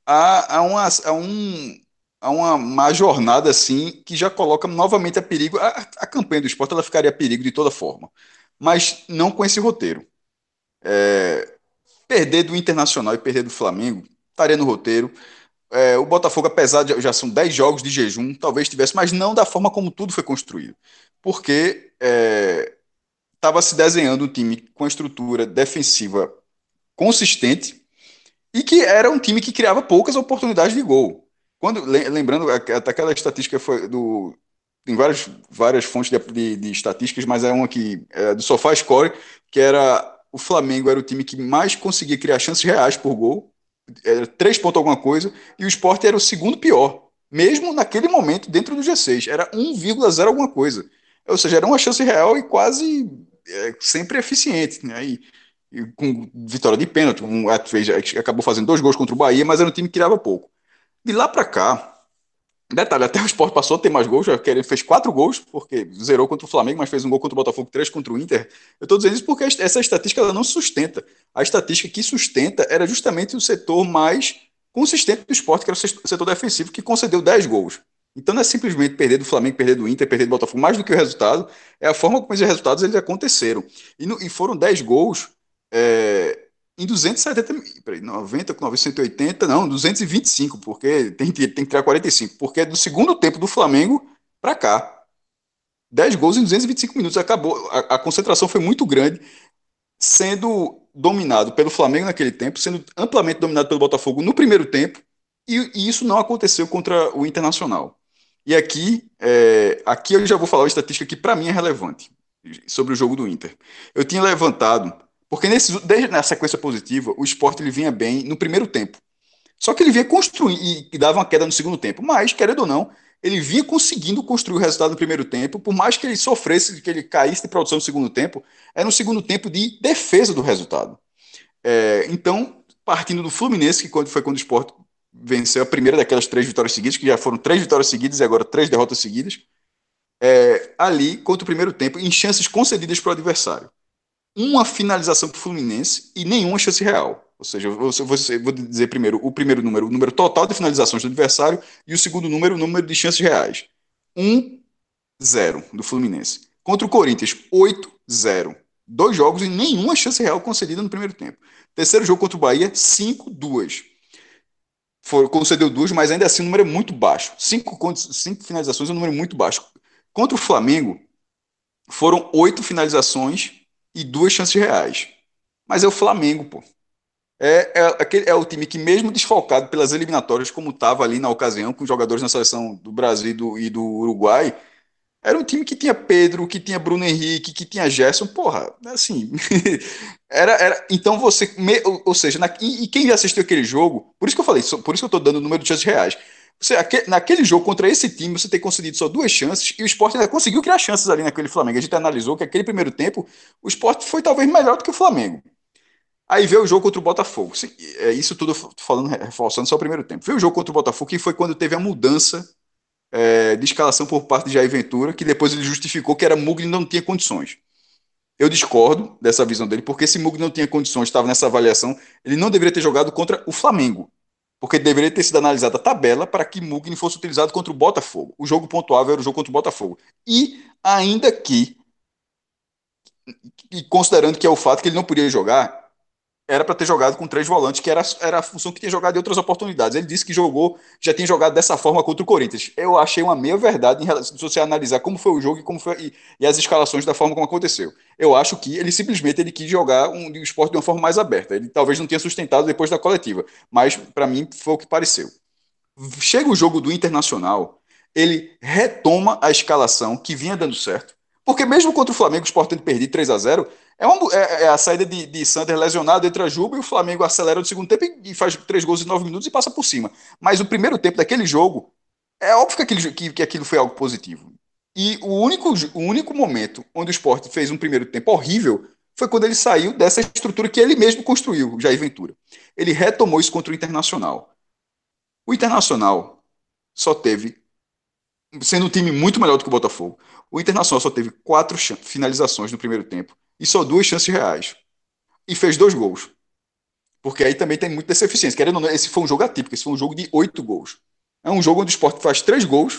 [SPEAKER 3] a, a, uma, um, uma, uma jornada assim que já coloca novamente a perigo. A, a campanha do esporte ela ficaria a perigo de toda forma, mas não com esse roteiro. É, perder do Internacional e perder do Flamengo estaria no roteiro. É, o Botafogo, apesar de já são 10 jogos de jejum, talvez tivesse, mas não da forma como tudo foi construído. Porque estava é, se desenhando um time com estrutura defensiva consistente e que era um time que criava poucas oportunidades de gol. Quando lembrando aquela estatística foi do tem várias, várias fontes de, de, de estatísticas, mas é uma que é do Sofá Score, que era o Flamengo era o time que mais conseguia criar chances reais por gol, era três pontos alguma coisa, e o Sport era o segundo pior, mesmo naquele momento dentro do G6, era 1,0 alguma coisa. Ou seja, era uma chance real e quase é, sempre eficiente. Né? E, com vitória de pênalti, um, fez, acabou fazendo dois gols contra o Bahia, mas era um time que criava pouco. De lá para cá, detalhe, até o Sport passou a ter mais gols, ele fez quatro gols, porque zerou contra o Flamengo, mas fez um gol contra o Botafogo, três contra o Inter. Eu estou dizendo isso porque essa estatística ela não sustenta. A estatística que sustenta era justamente o setor mais consistente do esporte, que era o setor defensivo, que concedeu 10 gols. Então não é simplesmente perder do Flamengo, perder do Inter, perder do Botafogo, mais do que o resultado, é a forma como esses resultados eles aconteceram. E, no, e foram 10 gols é, em 270, peraí, 90 com 980, não, 225, porque tem, tem que tirar 45, porque é do segundo tempo do Flamengo para cá. 10 gols em 225 minutos, acabou, a, a, concentração foi muito grande, sendo dominado pelo Flamengo naquele tempo, sendo amplamente dominado pelo Botafogo no primeiro tempo, e, e isso não aconteceu contra o Internacional. E aqui, é, aqui eu já vou falar uma estatística que para mim é relevante sobre o jogo do Inter. Eu tinha levantado porque nesse, desde na sequência positiva, o esporte ele vinha bem no primeiro tempo. Só que ele vinha construindo e, dava uma queda no segundo tempo. Mas, querendo ou não, ele vinha conseguindo construir o resultado no primeiro tempo, por mais que ele sofresse, que ele caísse de produção no segundo tempo, era um segundo tempo de defesa do resultado. É, então, partindo do Fluminense, que quando, foi quando o esporte venceu a primeira daquelas três vitórias seguidas, que já foram três vitórias seguidas e agora três derrotas seguidas, é, ali, contra o primeiro tempo, em chances concedidas para o adversário uma finalização para o Fluminense e nenhuma chance real. Ou seja, eu vou, dizer primeiro o primeiro número, o número total de finalizações do adversário, e o segundo número, o número de chances reais. 1-0 do Fluminense. Contra o Corinthians, 8-0. Dois jogos e nenhuma chance real concedida no primeiro tempo. Terceiro jogo contra o Bahia, 5-2. Concedeu duas, mas ainda assim o número é muito baixo. Cinco, cinco finalizações é um número muito baixo. Contra o Flamengo, foram oito finalizações e duas chances reais. Mas é o Flamengo, pô. É, é, aquele, é o time que, mesmo desfalcado pelas eliminatórias, como estava ali na ocasião, com jogadores na seleção do Brasil e do, e do Uruguai, era um time que tinha Pedro, que tinha Bruno Henrique, que tinha Gerson, porra, assim. <laughs> era, era, então você. Ou, seja, na, e, e, quem assistiu aquele jogo, por isso que eu falei, por isso que eu estou dando o número de chances reais. Você, aquele, naquele jogo contra esse time, você tem concedido só duas chances e o esporte ainda conseguiu criar chances ali naquele Flamengo. A gente analisou que aquele primeiro tempo o esporte foi talvez melhor do que o Flamengo. Aí veio o jogo contra o Botafogo. É isso tudo falando, reforçando só o primeiro tempo. Veio o jogo contra o Botafogo, que foi quando teve a mudança é, de escalação por parte de Jair Ventura, que depois ele justificou que era Mugni não tinha condições. Eu discordo dessa visão dele, porque se Mugni não tinha condições, estava nessa avaliação, ele não deveria ter jogado contra o Flamengo porque deveria ter sido analisada a tabela para que Mugni fosse utilizado contra o Botafogo. O jogo pontuável era o jogo contra o Botafogo. E ainda que, e considerando que é o fato que ele não podia jogar, era para ter jogado com três volantes, que era, era a função que tinha jogado em outras oportunidades. Ele disse que jogou, já tinha jogado dessa forma contra o Corinthians. Eu achei uma meia verdade em relação, se você analisar como foi o jogo e como foi e, e, as escalações da forma como aconteceu. Eu acho que ele simplesmente ele quis jogar um, um esporte de uma forma mais aberta. Ele talvez não tenha sustentado depois da coletiva, mas para mim foi o que pareceu. Chega o jogo do Internacional, ele retoma a escalação que vinha dando certo, porque mesmo contra o Flamengo, o Sport tendo perdido 3 a 0 é, uma, é, é, a saída de, de Sander lesionado, entra Juba e o Flamengo acelera no segundo tempo e, e, faz três gols em nove minutos e passa por cima. Mas o primeiro tempo daquele jogo, é óbvio que aquilo, que, que aquilo foi algo positivo. E o único, o único momento onde o Sport fez um primeiro tempo horrível foi quando ele saiu dessa estrutura que ele mesmo construiu, Jair Ventura. Ele retomou isso contra o Internacional. O Internacional só teve, sendo um time muito melhor do que o Botafogo, o Internacional só teve quatro finalizações no primeiro tempo e só duas chances reais. E fez dois gols. Porque aí também tem muito dessa eficiência. Querendo ou não, esse foi um jogo atípico, esse foi um jogo de oito gols. É um jogo onde o Sport faz três gols.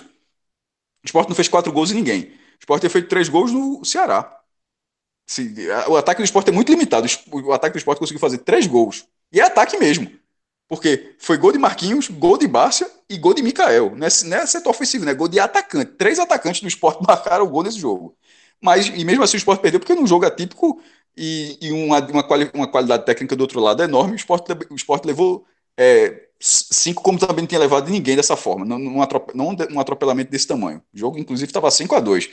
[SPEAKER 3] O Sport não fez quatro gols em ninguém. O Sport tem feito três gols no Ceará. o ataque do Sport é muito limitado. O ataque do Sport conseguiu fazer três gols. E é ataque mesmo. Porque foi gol de Marquinhos, gol de Bárcia e gol de Mikael. Não é, não é setor ofensivo, né? Gol de atacante. Três atacantes do esporte <laughs> marcaram o gol nesse jogo. Mas, e mesmo assim, o esporte perdeu, porque num jogo atípico e, e uma, uma, quali, uma, qualidade técnica do outro lado é enorme, o esporte, o esporte levou é, cinco, como também não tinha levado ninguém dessa forma, não, não, não um atropelamento desse tamanho. O jogo, inclusive, estava 5 a 2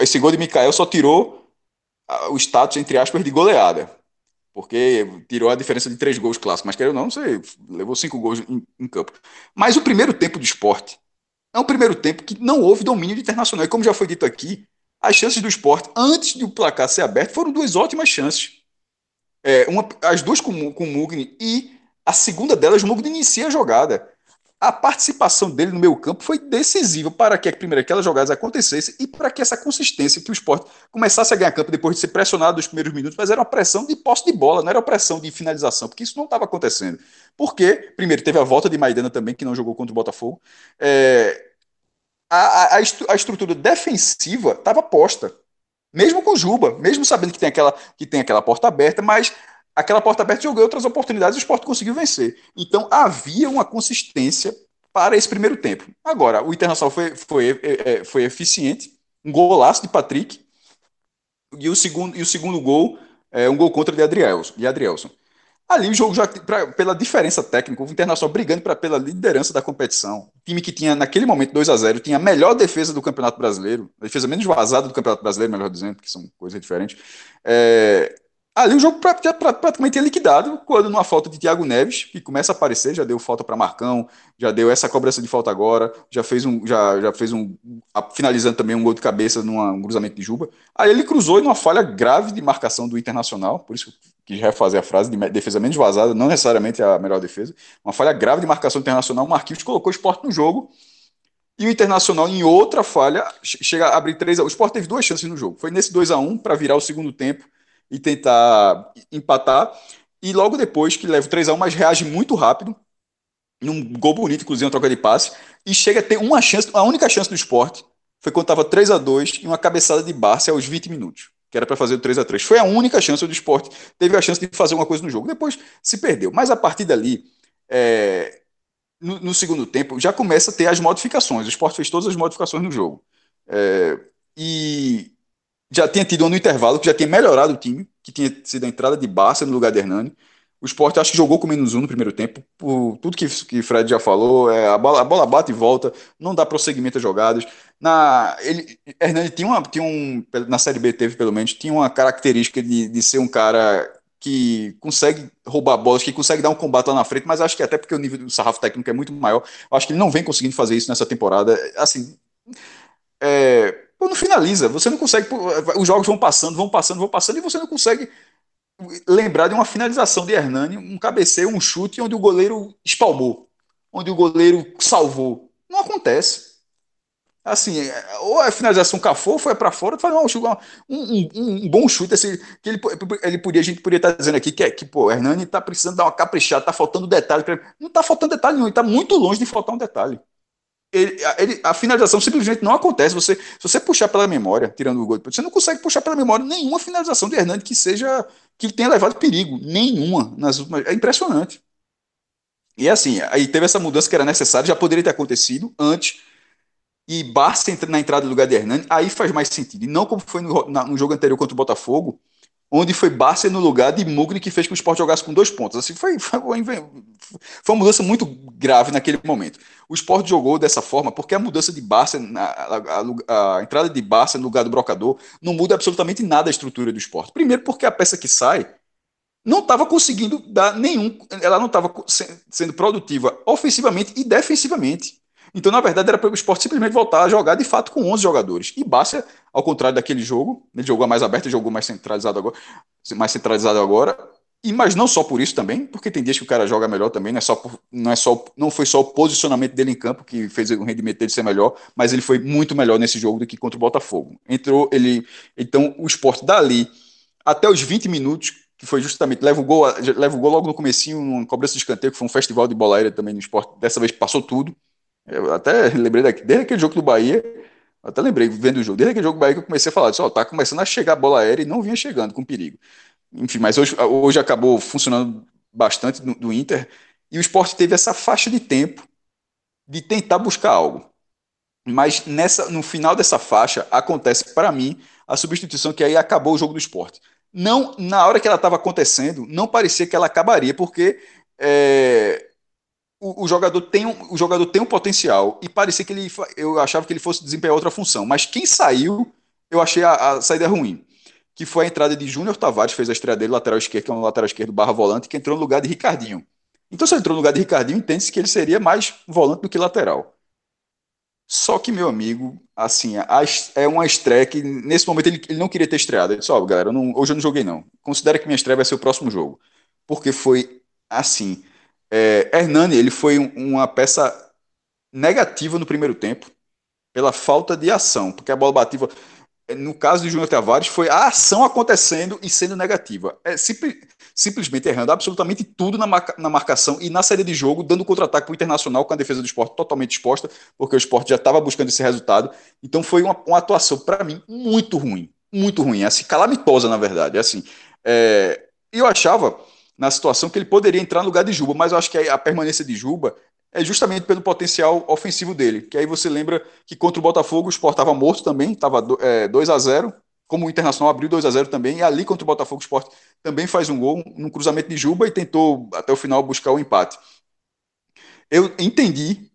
[SPEAKER 3] Esse gol de Mikael só tirou o status, entre aspas, de goleada porque tirou a diferença de três gols clássicos, mas quer ou não, você levou cinco gols em, em, campo. Mas o primeiro tempo do esporte é um primeiro tempo que não houve domínio internacional. E como já foi dito aqui, as chances do esporte, antes de o placar ser aberto, foram duas ótimas chances. É, uma, as duas com, com o Mugni e a segunda delas, o Mugni inicia a jogada a participação dele no meio campo foi decisiva para que, primeiro, aquelas jogadas acontecessem e para que essa consistência que o esporte começasse a ganhar campo depois de ser pressionado nos primeiros minutos, mas era uma pressão de posse de bola, não era uma pressão de finalização, porque isso não estava acontecendo. Porque, primeiro, teve a volta de Maidana também, que não jogou contra o Botafogo. É, a, a, a estrutura defensiva estava posta, mesmo com Juba, mesmo sabendo que tem aquela, que tem aquela porta aberta, mas aquela porta aberta jogou outras oportunidades e o esporte conseguiu vencer. Então havia uma consistência para esse primeiro tempo. Agora, o Internacional foi, foi, é, é, foi eficiente, um golaço de Patrick, e o segundo, e o segundo gol, é, um gol contra de Adrielson. De Adrielson. Ali o jogo já, pra, pela diferença técnica, o Internacional brigando pra, pela liderança da competição. O time que tinha, naquele momento, 2 a 0 tinha a melhor defesa do Campeonato Brasileiro, a defesa menos vazada do Campeonato Brasileiro, melhor dizendo, que são coisas diferentes. É, Ali o jogo praticamente é liquidado quando numa falta de Thiago Neves, que começa a aparecer, já deu falta para Marcão, já deu essa cobrança de falta agora, já fez um, já, já fez um, finalizando também um gol de cabeça num cruzamento de Juba. Aí ele cruzou em uma falha grave de marcação do Internacional, por isso que já fazer a frase de defesa menos vazada, não necessariamente a melhor defesa, uma falha grave de marcação internacional, o Marquinhos colocou o esporte no jogo, e o Internacional, em outra falha, chega a abrir 3 a O Sport teve duas chances no jogo. Foi nesse 2 a 1 para virar o segundo tempo e tentar empatar. E logo depois que leva 3 a 1 mas reage muito rápido, num gol bonito, inclusive, uma troca de passe, e chega a ter uma chance, a única chance do esporte foi quando estava 3 a 2 e uma cabeçada de Barça aos 20 minutos, que era para fazer o 3 a 3 Foi a única chance do esporte, teve a chance de fazer uma coisa no jogo. Depois se perdeu. Mas a partir dali, é, no, no, segundo tempo, já começa a ter as modificações. O esporte fez todas as modificações no jogo. É, e já tinha tido no intervalo, que já tinha melhorado o time, que tinha sido a entrada de Barça no lugar de Hernani. O Sport acho que jogou com menos um no primeiro tempo, por tudo que, que Fred já falou, é, a, bola, a bola bate e volta, não dá prosseguimento às jogadas. Na, ele, Hernani tinha, uma, tinha um, na Série B teve pelo menos, tinha uma característica de, de ser um cara que consegue roubar bolas, que consegue dar um combate lá na frente, mas acho que até porque o nível do sarrafo técnico é muito maior, acho que ele não vem conseguindo fazer isso nessa temporada. Assim, é, não finaliza. Você não consegue. Os jogos vão passando, vão passando, vão passando, e você não consegue lembrar de uma finalização de Hernani, um cabeceio, um chute, onde o goleiro espalmou, onde o goleiro salvou. Não acontece. Assim, ou a finalização cafou, foi para fora, faz um, um, um, bom chute, assim, que ele, ele podia, a gente poderia estar dizendo aqui que, é, que pô, Hernani está precisando dar uma caprichada, está faltando detalhe. Não está faltando detalhe nenhum, está muito longe de faltar um detalhe ele, ele, a finalização simplesmente não acontece. Você, se você puxar pela memória, tirando o gol, você não consegue puxar pela memória nenhuma finalização de Hernandes que seja que tenha levado perigo, nenhuma nas últimas. É impressionante. E assim, aí teve essa mudança que era necessária, já poderia ter acontecido antes. E Barça entra na entrada do lugar de Hernandes, aí faz mais sentido. E não como foi no, na, no jogo anterior contra o Botafogo, onde foi Barça no lugar de Mugni que fez que o Sport jogasse com dois pontos. Assim, foi, foi, foi, uma mudança muito grave naquele momento. O Sport jogou dessa forma porque a mudança de Barça, a, a, a, entrada de Barça no lugar do Brocador, não muda absolutamente nada a estrutura do Sport. Primeiro porque a peça que sai não estava conseguindo dar nenhum, ela não estava sendo produtiva ofensivamente e defensivamente. Então, na verdade, era para o esporte simplesmente voltar a jogar de fato com 11 jogadores. E Bárcia, ao contrário daquele jogo, ele jogou mais aberto, jogou mais centralizado agora, mais centralizado agora. E, mas não só por isso também, porque tem dias que o cara joga melhor também, não é só por, não é só não foi só o posicionamento dele em campo que fez o rendimento dele ser melhor, mas ele foi muito melhor nesse jogo do que contra o Botafogo. Entrou ele, então o esporte dali até os 20 minutos que foi justamente leva o gol, leva o gol logo no comecinho, uma cobrança de escanteio, que foi um festival de bola aérea também no esporte. Dessa vez passou tudo. Eu até lembrei daqui, desde aquele jogo do Bahia, até lembrei vendo o jogo, desde aquele jogo do Bahia que eu comecei a falar, só tá começando a chegar a bola aérea e não vinha chegando com perigo. Enfim, mas hoje, hoje acabou funcionando bastante do, do Inter e o esporte teve essa faixa de tempo de tentar buscar algo. Mas nessa, no final dessa faixa acontece para mim a substituição que aí acabou o jogo do esporte não na hora que ela estava acontecendo, não parecia que ela acabaria, porque é, o, o, jogador tem um, o jogador tem um potencial e parecia que ele eu achava que ele fosse desempenhar outra função, mas quem saiu, eu achei a, a saída ruim, que foi a entrada de Júnior Tavares, fez a estreia dele lateral esquerdo, que é um lateral esquerdo barra volante, que entrou no lugar de Ricardinho. Então, se ele entrou no lugar de Ricardinho, entende-se que ele seria mais volante do que lateral. Só que, meu amigo, assim, a, é uma estreia que nesse momento ele, ele não queria ter estreado. Ele disse: oh, galera, eu não, hoje eu não joguei, não. Considera que minha estreia vai ser o próximo jogo. Porque foi assim. É, Hernani, ele foi um, uma peça negativa no primeiro tempo, pela falta de ação, porque a bola bativa no caso de Júnior Tavares, foi a ação acontecendo e sendo negativa. É simples, simplesmente errando absolutamente tudo na, marca, na marcação e na saída de jogo, dando contra-ataque para o Internacional com a defesa do esporte totalmente exposta, porque o esporte já estava buscando esse resultado. Então foi uma, uma atuação, para mim, muito ruim. Muito ruim, assim, calamitosa, na verdade. Assim, é, eu achava, na situação, que ele poderia entrar no lugar de Juba, mas eu acho que a permanência de Juba é justamente pelo potencial ofensivo dele. Que aí você lembra que contra o Botafogo o Sport estava morto também, estava é, 2 a 0 como o Internacional abriu 2 a 0 também, e ali contra o Botafogo o Sport também faz um gol, num cruzamento de Juba e tentou até o final buscar o empate. Eu entendi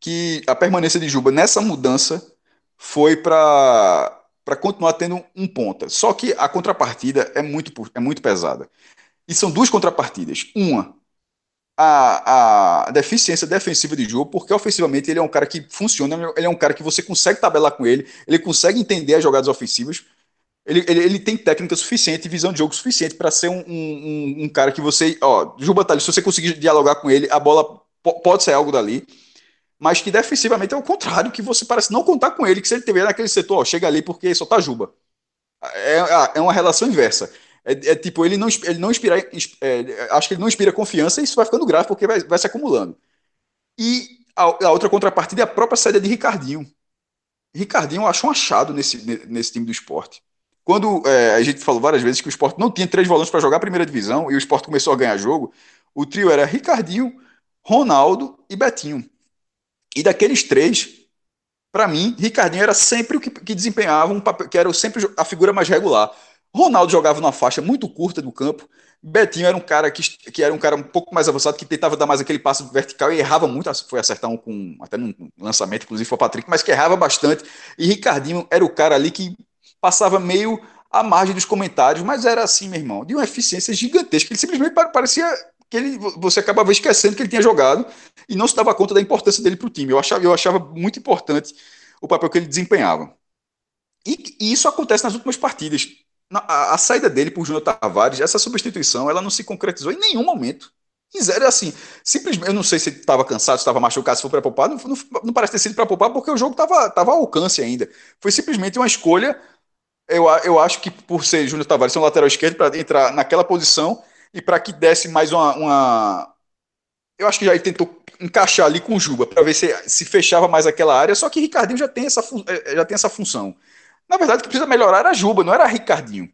[SPEAKER 3] que a permanência de Juba nessa mudança foi para para continuar tendo um ponta. Só que a contrapartida é muito, é muito pesada. E são duas contrapartidas. Uma, a, a deficiência defensiva de jogo, porque ofensivamente ele é um cara que funciona, ele é um cara que você consegue tabelar com ele, ele consegue entender as jogadas ofensivas, ele, ele, ele tem técnica suficiente, visão de jogo suficiente para ser um, um, um, cara que você, ó, Juba tá ali, se você conseguir dialogar com ele, a bola pode ser algo dali, mas que defensivamente é o contrário, que você parece não contar com ele, que se ele tiver naquele setor, ó, chega ali porque só tá Juba. É, é uma relação inversa. É, é, tipo, ele não, ele não inspira. É, acho que ele não inspira confiança e isso vai ficando grave porque vai, vai se acumulando. E a, a, outra contrapartida é a própria saída de Ricardinho. Ricardinho eu acho um achado nesse, nesse time do esporte. Quando é, a gente falou várias vezes que o esporte não tinha três volantes para jogar a primeira divisão e o esporte começou a ganhar jogo, o trio era Ricardinho, Ronaldo e Betinho. E daqueles três, para mim, Ricardinho era sempre o que, que desempenhava um papel, que era sempre a figura mais regular. Ronaldo jogava numa faixa muito curta do campo. Betinho era um cara que, que era um cara um pouco mais avançado, que tentava dar mais aquele passo vertical e errava muito. Foi acertar um com até num lançamento, inclusive foi o Patrick, mas que errava bastante. E Ricardinho era o cara ali que passava meio à margem dos comentários, mas era assim, meu irmão, de uma eficiência gigantesca. Ele simplesmente parecia que ele, você acabava esquecendo que ele tinha jogado e não se dava conta da importância dele para o time. Eu achava, eu achava muito importante o papel que ele desempenhava. E, e isso acontece nas últimas partidas a, a, saída dele por Júnior Tavares, essa substituição, ela não se concretizou em nenhum momento. Em zero, é assim, simplesmente, eu não sei se estava cansado, se estava machucado, se foi para poupar, não, não, não, parece ter sido para poupar, porque o jogo estava tava ao alcance ainda. Foi simplesmente uma escolha, eu, eu acho que por ser Júnior Tavares ser um lateral esquerdo, para entrar naquela posição e para que desse mais uma, uma, Eu acho que já ele tentou encaixar ali com o Juba, para ver se, se fechava mais aquela área, só que Ricardinho já tem essa, é, já tem essa função. Na verdade, o que precisa melhorar era a Juba, não era Ricardinho.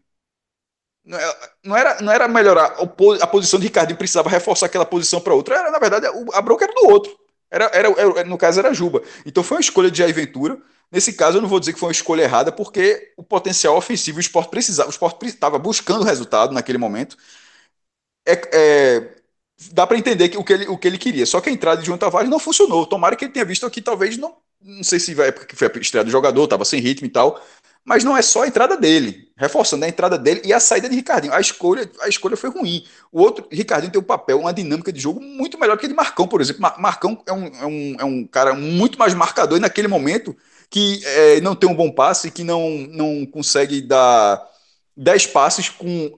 [SPEAKER 3] Não era, não era melhorar a posição de Ricardinho, precisava reforçar aquela posição para outra. Era, na verdade, a bronca era do outro. Era, era, era, no caso, era a Juba. Então foi uma escolha de Jair Ventura. Nesse caso, eu não vou dizer que foi uma escolha errada, porque o potencial ofensivo, o esporte precisava, o esporte estava buscando resultado naquele momento. É, é, dá para entender que, o, que ele, o que ele queria. Só que a entrada de João Tavares não funcionou. Tomara que ele tenha visto aqui, talvez não. Não sei se vai porque foi a estreia do jogador, estava sem ritmo e tal Mas não é só a entrada dele, reforçando a entrada dele e a saída de Ricardinho. A escolha, a escolha foi ruim. O outro, Ricardinho tem um papel, uma dinâmica de jogo muito melhor que a de Marcão, por exemplo. Marcão é um, é um, é um cara muito mais marcador e naquele momento que é, não tem um bom passe, que não, não consegue dar 10 passes com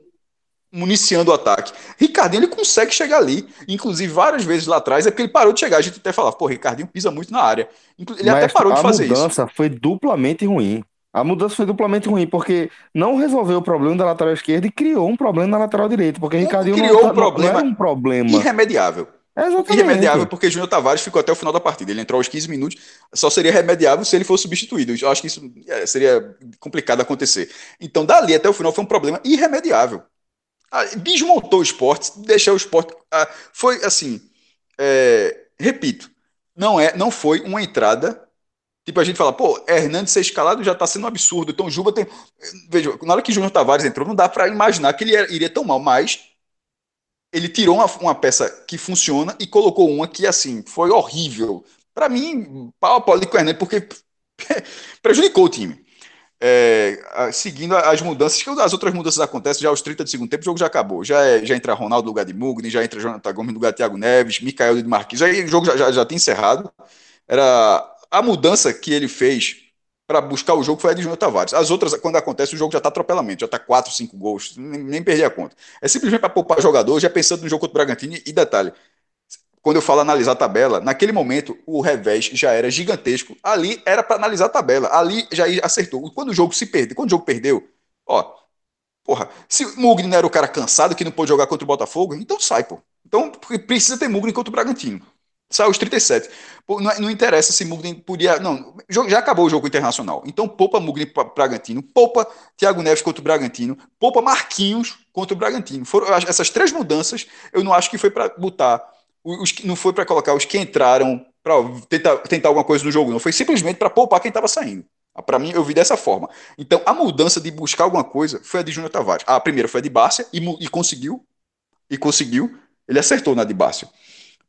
[SPEAKER 3] municiando o ataque. Ricardinho ele consegue chegar ali, inclusive várias vezes lá atrás, é porque ele parou de chegar. A gente até falava, pô, Ricardinho pisa muito na área. Ele Mas até parou de fazer isso.
[SPEAKER 1] A mudança foi duplamente ruim. A mudança foi duplamente ruim, porque não resolveu o problema da lateral esquerda e criou um problema na lateral direita, porque Ricardinho
[SPEAKER 3] criou
[SPEAKER 1] não,
[SPEAKER 3] um problema,
[SPEAKER 1] não um problema
[SPEAKER 3] irremediável.
[SPEAKER 1] Exatamente.
[SPEAKER 3] Irremediável, porque Júnior Tavares ficou até o final da partida. Ele entrou aos 15 minutos, só seria remediável se ele fosse substituído. Eu acho que isso é, seria complicado acontecer. Então, dali até o final foi um problema irremediável. Ah, desmontou o esporte, deixou o esporte. Ah, foi assim. É, repito, não é, não foi uma entrada. Tipo, a gente fala, pô, Hernandes ser escalado já tá sendo um absurdo. Então, Juba tem. Veja, na hora que Júnior Tavares entrou, não dá para imaginar que ele iria tão mal, mas ele tirou uma, uma, peça que funciona e colocou uma que, assim, foi horrível. Para mim, pau a pau de Hernandes, porque <laughs> prejudicou o time é, seguindo as mudanças, que as outras mudanças acontecem já aos 30 de segundo tempo, o jogo já acabou. Já, é, já entra Ronaldo no lugar de Mugni, já entra Jonathan Gomes no lugar de Thiago Neves, Micael de Marquinhos, aí o jogo já, já, já encerrado. Era a mudança que ele fez para buscar o jogo foi a de Júnior Tavares. As outras, quando acontece, o jogo já está atropelamento, já está 4, 5 gols, nem, nem perdi a conta. É simplesmente para poupar jogador, já pensando no jogo contra o Bragantino. E detalhe, quando eu falo analisar a tabela, naquele momento o revés já era gigantesco. Ali era para analisar a tabela. Ali já acertou. Quando o jogo se perdeu, quando o jogo perdeu, ó, porra, se Mugni não era o cara cansado que não pôde jogar contra o Botafogo, então sai, pô. Então precisa ter Mugni contra o Bragantino. Sai os 37. Pô, não, não, interessa se Mugni podia. Não, já acabou o jogo internacional. Então poupa Mugni para Bragantino, poupa Thiago Neves contra o Bragantino, poupa Marquinhos contra o Bragantino. Foram essas três mudanças, eu não acho que foi para botar os, não foi para colocar os que entraram para tentar, tentar alguma coisa no jogo, não. Foi simplesmente para poupar quem estava saindo. Para mim, eu vi dessa forma. Então, a mudança de buscar alguma coisa foi a de Júnior Tavares. A primeira foi a de Bárcia e, e conseguiu. E conseguiu. Ele acertou na de Bárcia.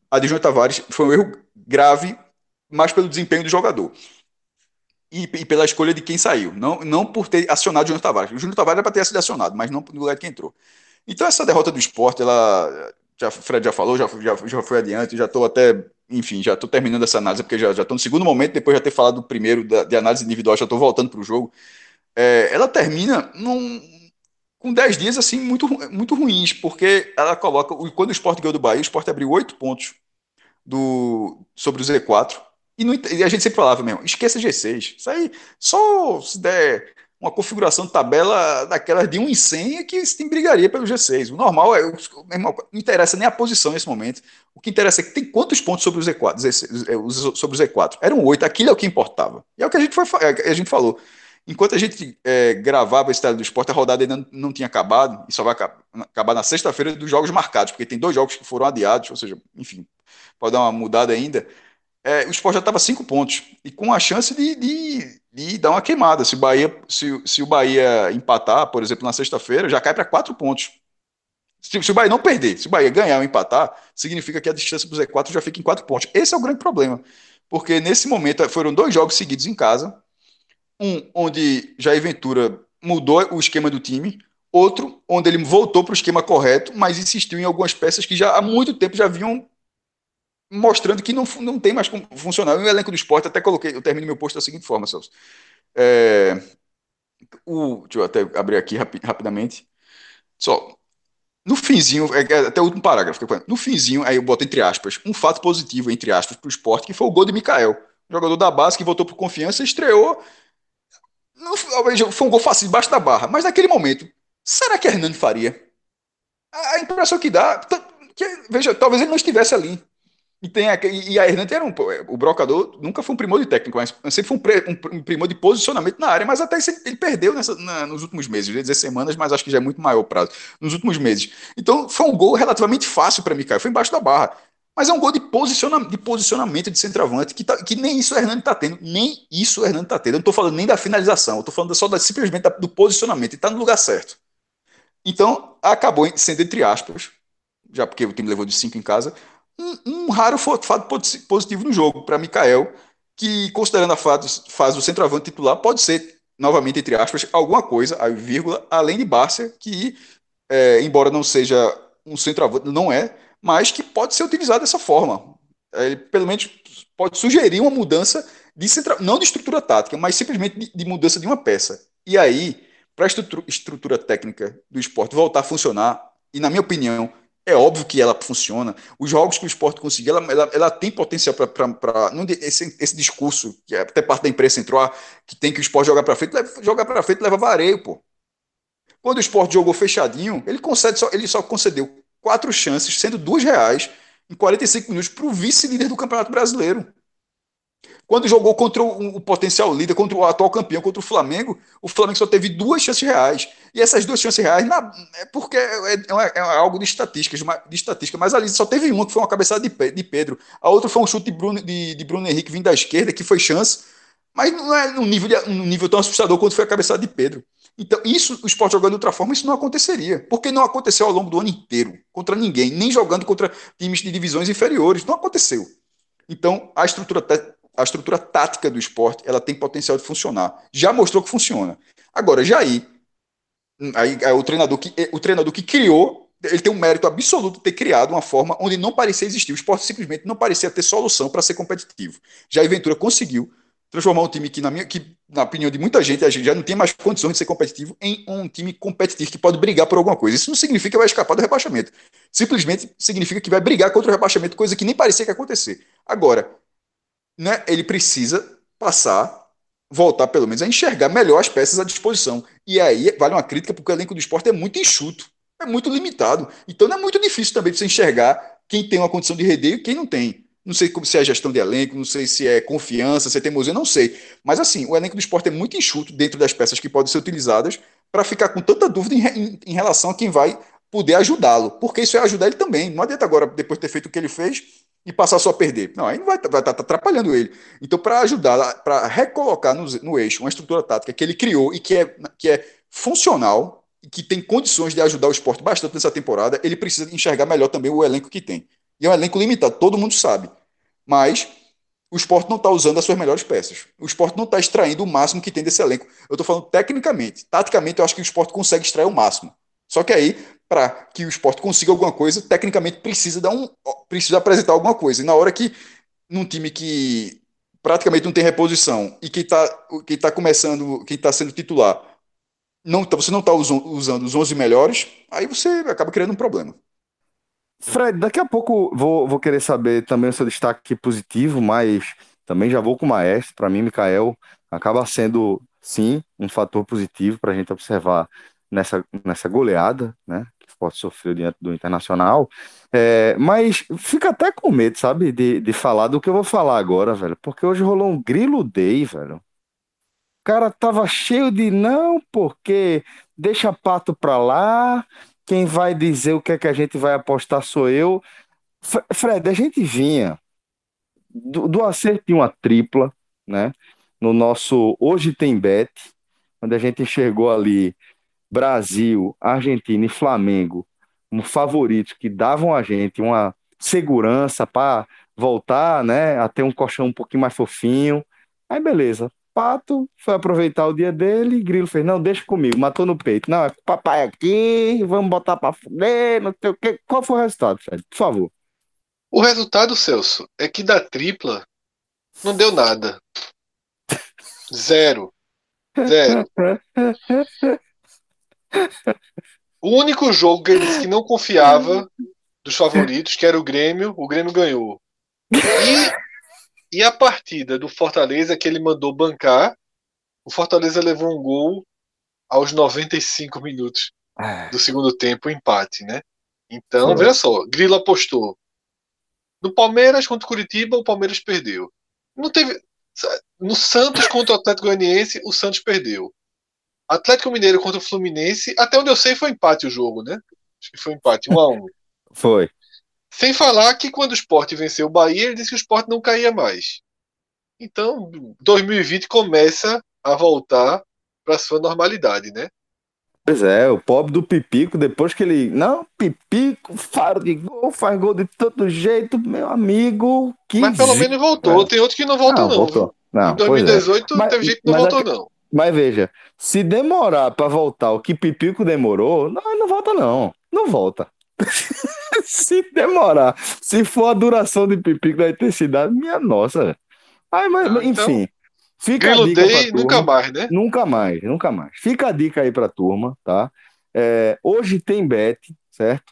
[SPEAKER 3] A de Júnior Tavares foi um erro grave, mais pelo desempenho do jogador. E, e, pela escolha de quem saiu. Não, não por ter acionado o Júnior Tavares. O Júnior Tavares era para ter sido acionado, mas não no lugar de quem entrou. Então, essa derrota do esporte, ela já, Fred já falou, já, já, já foi adiante, já estou até, enfim, já estou terminando essa análise, porque já estou no segundo momento, depois de já ter falado do primeiro, da, de análise individual, já estou voltando para o jogo. É, ela termina num, com 10 dias, assim, muito, muito ruins, porque ela coloca, quando o Sport ganhou do Bahia, o Sport abriu 8 pontos do, sobre o Z4, e, no, e a gente sempre falava mesmo, esqueça G6, isso aí, só se der uma configuração de tabela daquelas de 1 em 100 é que esse time brigaria pelo G6. O normal é, não interessa nem a posição nesse momento. O que interessa é que tem quantos pontos sobre o Z4, é, sobre o Z4. Eram oito, aquilo é o que importava. E é o que a gente, foi, é a gente falou. Enquanto a gente é, gravava esse tele do esporte, a rodada ainda não, tinha acabado, e só vai acabar na sexta-feira dos jogos marcados, porque tem dois jogos que foram adiados, ou seja, enfim, pode dar uma mudada ainda é, o Sport já estava cinco pontos e com a chance de, de, de, dar uma queimada. Se o Bahia, se, se o Bahia empatar, por exemplo, na sexta-feira, já cai para quatro pontos. Se, se, o Bahia não perder, se o Bahia ganhar ou empatar, significa que a distância para o Z4 já fica em quatro pontos. Esse é o grande problema, porque nesse momento foram dois jogos seguidos em casa, um onde Jair Ventura mudou o esquema do time, outro onde ele voltou para o esquema correto, mas insistiu em algumas peças que já há muito tempo já vinham mostrando que não, não tem mais como funcionar. O elenco do esporte, até coloquei, eu termino meu post da seguinte forma, Celso. É, o, deixa eu até abrir aqui rapi, rapidamente. Só, no finzinho, é, é até o último parágrafo, no finzinho, aí eu boto entre aspas, um fato positivo, entre aspas, para o esporte, que foi o gol de Mikael, jogador da base que voltou por confiança, estreou. Não, foi um gol fácil, debaixo da barra, mas naquele momento, será que Hernando faria? A impressão que dá, que, veja, talvez ele não estivesse ali. E, tem a, e a Hernandes era um. O brocador nunca foi um primor de técnico, mas sempre foi um, pre, um, primor de posicionamento na área, mas até ele perdeu nessa, na, nos últimos meses. Eu ia dizer semanas, mas acho que já é muito maior o prazo. Nos últimos meses. Então foi um gol relativamente fácil para Mikael, foi embaixo da barra. Mas é um gol de, posiciona, de posicionamento de centroavante que, tá, que nem isso o Hernandes está tendo. Nem isso o Hernandes está tendo. Eu não estou falando nem da finalização, eu estou falando só da, simplesmente da, do posicionamento. e está no lugar certo. Então acabou sendo entre aspas, já porque o time levou de 5 em casa, um, um raro fato positivo no jogo para Mikael, que, considerando a fase, fase do centroavante titular, pode ser, novamente entre aspas, alguma coisa, a vírgula, além de Bárcia, que, é, embora não seja um centroavante, não é, mas que pode ser utilizado dessa forma. É, pelo menos pode sugerir uma mudança de centra... não de estrutura tática, mas simplesmente de, de mudança de uma peça. E aí, para a estrutura, estrutura técnica do esporte voltar a funcionar, e na minha opinião, é óbvio que ela funciona. Os jogos que o esporte conseguiu, ela, ela, ela tem potencial para. Esse, esse discurso, que é até parte da imprensa entrou, ah, que tem que o esporte jogar para frente, leva, jogar para frente leva vareio, pô. Quando o esporte jogou fechadinho, ele, concede só, ele só concedeu quatro chances, sendo duas reais, em 45 minutos, para o vice-líder do Campeonato Brasileiro. Quando jogou contra o, o, potencial líder, contra o atual campeão, contra o Flamengo, o Flamengo só teve duas chances reais. E essas duas chances reais na, é porque é, é, é, algo de estatísticas, de estatística, mas ali só teve uma, que foi uma cabeçada de, de Pedro. A outra foi um chute de Bruno, de, de Bruno Henrique vindo da esquerda, que foi chance, mas não é num nível, num nível tão assustador quanto foi a cabeçada de Pedro. Então, isso, o esporte jogando de outra forma, isso não aconteceria. Porque não aconteceu ao longo do ano inteiro, contra ninguém, nem jogando contra times de divisões inferiores. Não aconteceu. Então, a estrutura a estrutura tática do esporte ela tem potencial de funcionar. Já mostrou que funciona. Agora, Jair, aí, aí, o, treinador que, o treinador que criou, ele tem um mérito absoluto de ter criado uma forma onde não parecia existir. O esporte simplesmente não parecia ter solução para ser competitivo. Jair Ventura conseguiu transformar um time que, na, minha, que, na opinião de muita gente, a gente já não tem mais condições de ser competitivo, em um time competitivo que pode brigar por alguma coisa. Isso não significa que vai escapar do rebaixamento. Simplesmente significa que vai brigar contra o rebaixamento, coisa que nem parecia que ia acontecer. Agora, né, ele precisa passar, voltar pelo menos a enxergar melhor as peças à disposição. E aí vale uma crítica, porque o elenco do esporte é muito enxuto, é muito limitado. Então não é muito difícil também você enxergar quem tem uma condição de render e quem não tem. Não sei se é gestão de elenco, não sei se é confiança, se é teimosia, não sei. Mas assim, o elenco do esporte é muito enxuto dentro das peças que podem ser utilizadas para ficar com tanta dúvida em, em, em relação a quem vai poder ajudá-lo. Porque isso é ajudar ele também. Não adianta agora, depois de ter feito o que ele fez, e passar só a perder. Não, aí não vai estar tá, tá, atrapalhando ele. Então, para ajudar, para recolocar no, no, eixo uma estrutura tática que ele criou e que é, que é funcional e que tem condições de ajudar o esporte bastante nessa temporada, ele precisa enxergar melhor também o elenco que tem. E é um elenco limitado, todo mundo sabe. Mas o esporte não está usando as suas melhores peças. O esporte não está extraindo o máximo que tem desse elenco. Eu estou falando tecnicamente. Taticamente, eu acho que o esporte consegue extrair o máximo. Só que aí para que o esporte consiga alguma coisa, tecnicamente precisa dar um, precisa apresentar alguma coisa. E na hora que num time que praticamente não tem reposição e quem está quem tá começando, quem está sendo titular, não, tá, você não está usando os 11 melhores, aí você acaba criando um problema.
[SPEAKER 1] Fred, daqui a pouco vou, vou querer saber também o seu destaque positivo, mas também já vou com o maestro. Para mim, Mikael acaba sendo, sim, um fator positivo para a gente observar nessa, nessa goleada, né? esporte sofreu diante do Internacional. É, mas fica até com medo, sabe, de, de falar do que eu vou falar agora, velho. Porque hoje rolou um grilo day, velho. O cara tava cheio de não, porque deixa pato pra lá. Quem vai dizer o que é que a gente vai apostar sou eu. Fred, a gente vinha do, do acerto de uma tripla, né? No nosso Hoje Tem Bet, onde a gente enxergou ali Brasil, Argentina e Flamengo como favoritos que davam a gente uma segurança para voltar, né, a ter um colchão um pouquinho mais fofinho. Aí beleza. Pato foi aproveitar o dia dele, Grilo fez, não, deixa comigo, matou no peito. Não, é papai aqui, vamos botar para fuder, não sei o quê. Qual foi o resultado, Fred? Por favor.
[SPEAKER 2] O resultado, Celso, é que da tripla não deu nada. <laughs> Zero. Zero. <laughs> O único jogo que ele disse que não confiava dos favoritos, que era o Grêmio, o Grêmio ganhou. E, e a partida do Fortaleza que ele mandou bancar, o Fortaleza levou um gol aos 95 minutos é. do segundo tempo, empate, né? Então, veja só, Grilo apostou. No Palmeiras contra o Curitiba, o Palmeiras perdeu. Não teve. No Santos contra o Atlético Goianiense, o Santos perdeu. Atlético Mineiro contra o Fluminense, até onde eu sei foi empate o jogo, né? Acho que foi empate, 1 a 1 <laughs>
[SPEAKER 1] Foi.
[SPEAKER 2] Sem falar que quando o Sport venceu o Bahia, ele disse que o Sport não caía mais. Então, 2020 começa a voltar para sua normalidade, né?
[SPEAKER 1] Pois é, o pobre do Pipico, depois que ele. Não, Pipico, faro de gol, faz gol de todo jeito, meu amigo.
[SPEAKER 2] Mas pelo menos voltou. Tem outros que não voltam, não. não. Voltou. não em 2018 é. teve gente que não voltou, não.
[SPEAKER 1] Mas veja, se demorar para voltar o que Pipico demorou, não, não volta não. Não volta. <laughs> se demorar, se for a duração de Pipico da intensidade, minha nossa. Ai, mas, ah, então, enfim. Fica a dica
[SPEAKER 2] turma, nunca mais, né?
[SPEAKER 1] Nunca mais, nunca mais. Fica a dica aí pra turma, tá? É, hoje tem bet, certo?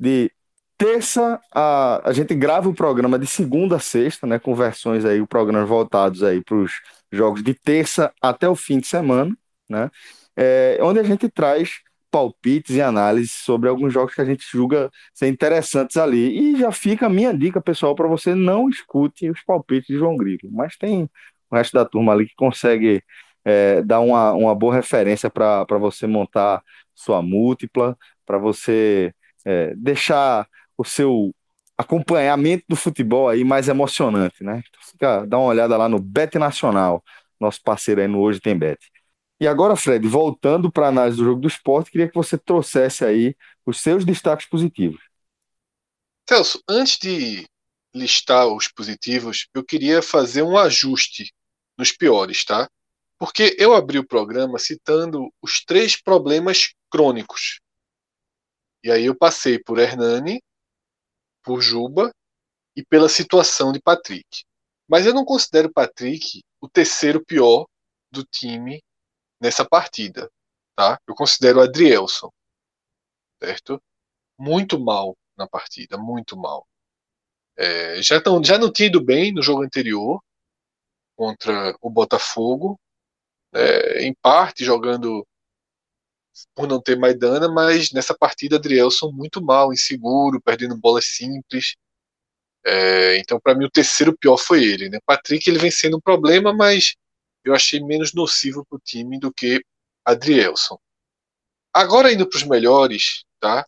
[SPEAKER 1] De terça a, a gente grava o programa de segunda a sexta, né? Com versões aí, o programa voltados aí para os jogos de terça até o fim de semana, né? É, onde a gente traz palpites e análises sobre alguns jogos que a gente julga ser interessantes ali. E já fica a minha dica, pessoal, para você não escute os palpites de João Grilo. Mas tem o resto da turma ali que consegue é, dar uma, uma boa referência para você montar sua múltipla, para você é, deixar o seu acompanhamento do futebol aí mais emocionante, né? Então fica, dá uma olhada lá no Bet Nacional, nosso parceiro aí no Hoje Tem Bet. E agora, Fred, voltando para a análise do jogo do esporte, queria que você trouxesse aí os seus destaques positivos.
[SPEAKER 2] Celso, antes de listar os positivos, eu queria fazer um ajuste nos piores, tá? Porque eu abri o programa citando os três problemas crônicos. E aí eu passei por Hernani, por Juba e pela situação de Patrick. Mas eu não considero Patrick o terceiro pior do time nessa partida, tá? Eu considero Adrielson, certo? Muito mal na partida, muito mal. É, já, tão, já não tinha ido bem no jogo anterior contra o Botafogo, é, em parte jogando por não ter Maidana, mas nessa partida Adrielson muito mal, inseguro, perdendo bolas simples. É, então, para mim, o terceiro pior foi ele. Né? Patrick ele vem sendo um problema, mas eu achei menos nocivo para o time do que Adrielson. Agora, indo para os melhores, tá?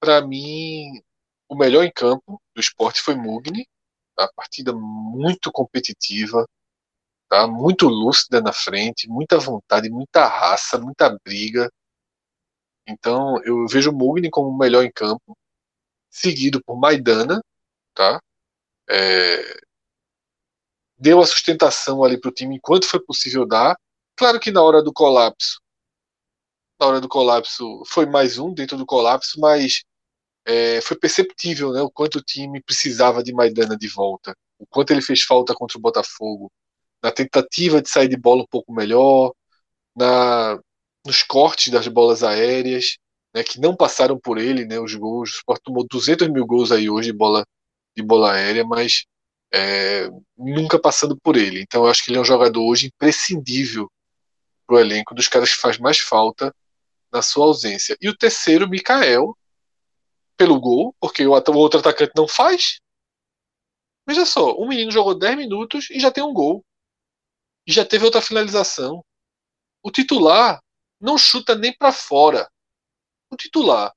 [SPEAKER 2] para mim, o melhor em campo do esporte foi Mugni. Tá? Partida muito competitiva, tá? muito lúcida na frente, muita vontade, muita raça, muita briga. Então eu vejo Mugni como o melhor em campo, seguido por Maidana, tá? É, deu a sustentação ali para o time enquanto foi possível dar. Claro que na hora do colapso, na hora do colapso foi mais um dentro do colapso, mas é, foi perceptível, né, o quanto o time precisava de Maidana de volta, o quanto ele fez falta contra o Botafogo, na tentativa de sair de bola um pouco melhor, na nos cortes das bolas aéreas, né, que não passaram por ele, né, os gols. O Sport tomou 200 mil gols aí hoje de bola, de bola aérea, mas é, nunca passando por ele. Então eu acho que ele é um jogador hoje imprescindível para o elenco, dos caras que faz mais falta na sua ausência. E o terceiro, Mikael, pelo gol, porque o outro atacante não faz. Veja só, um menino jogou 10 minutos e já tem um gol. E já teve outra finalização. O titular não chuta nem para fora. O titular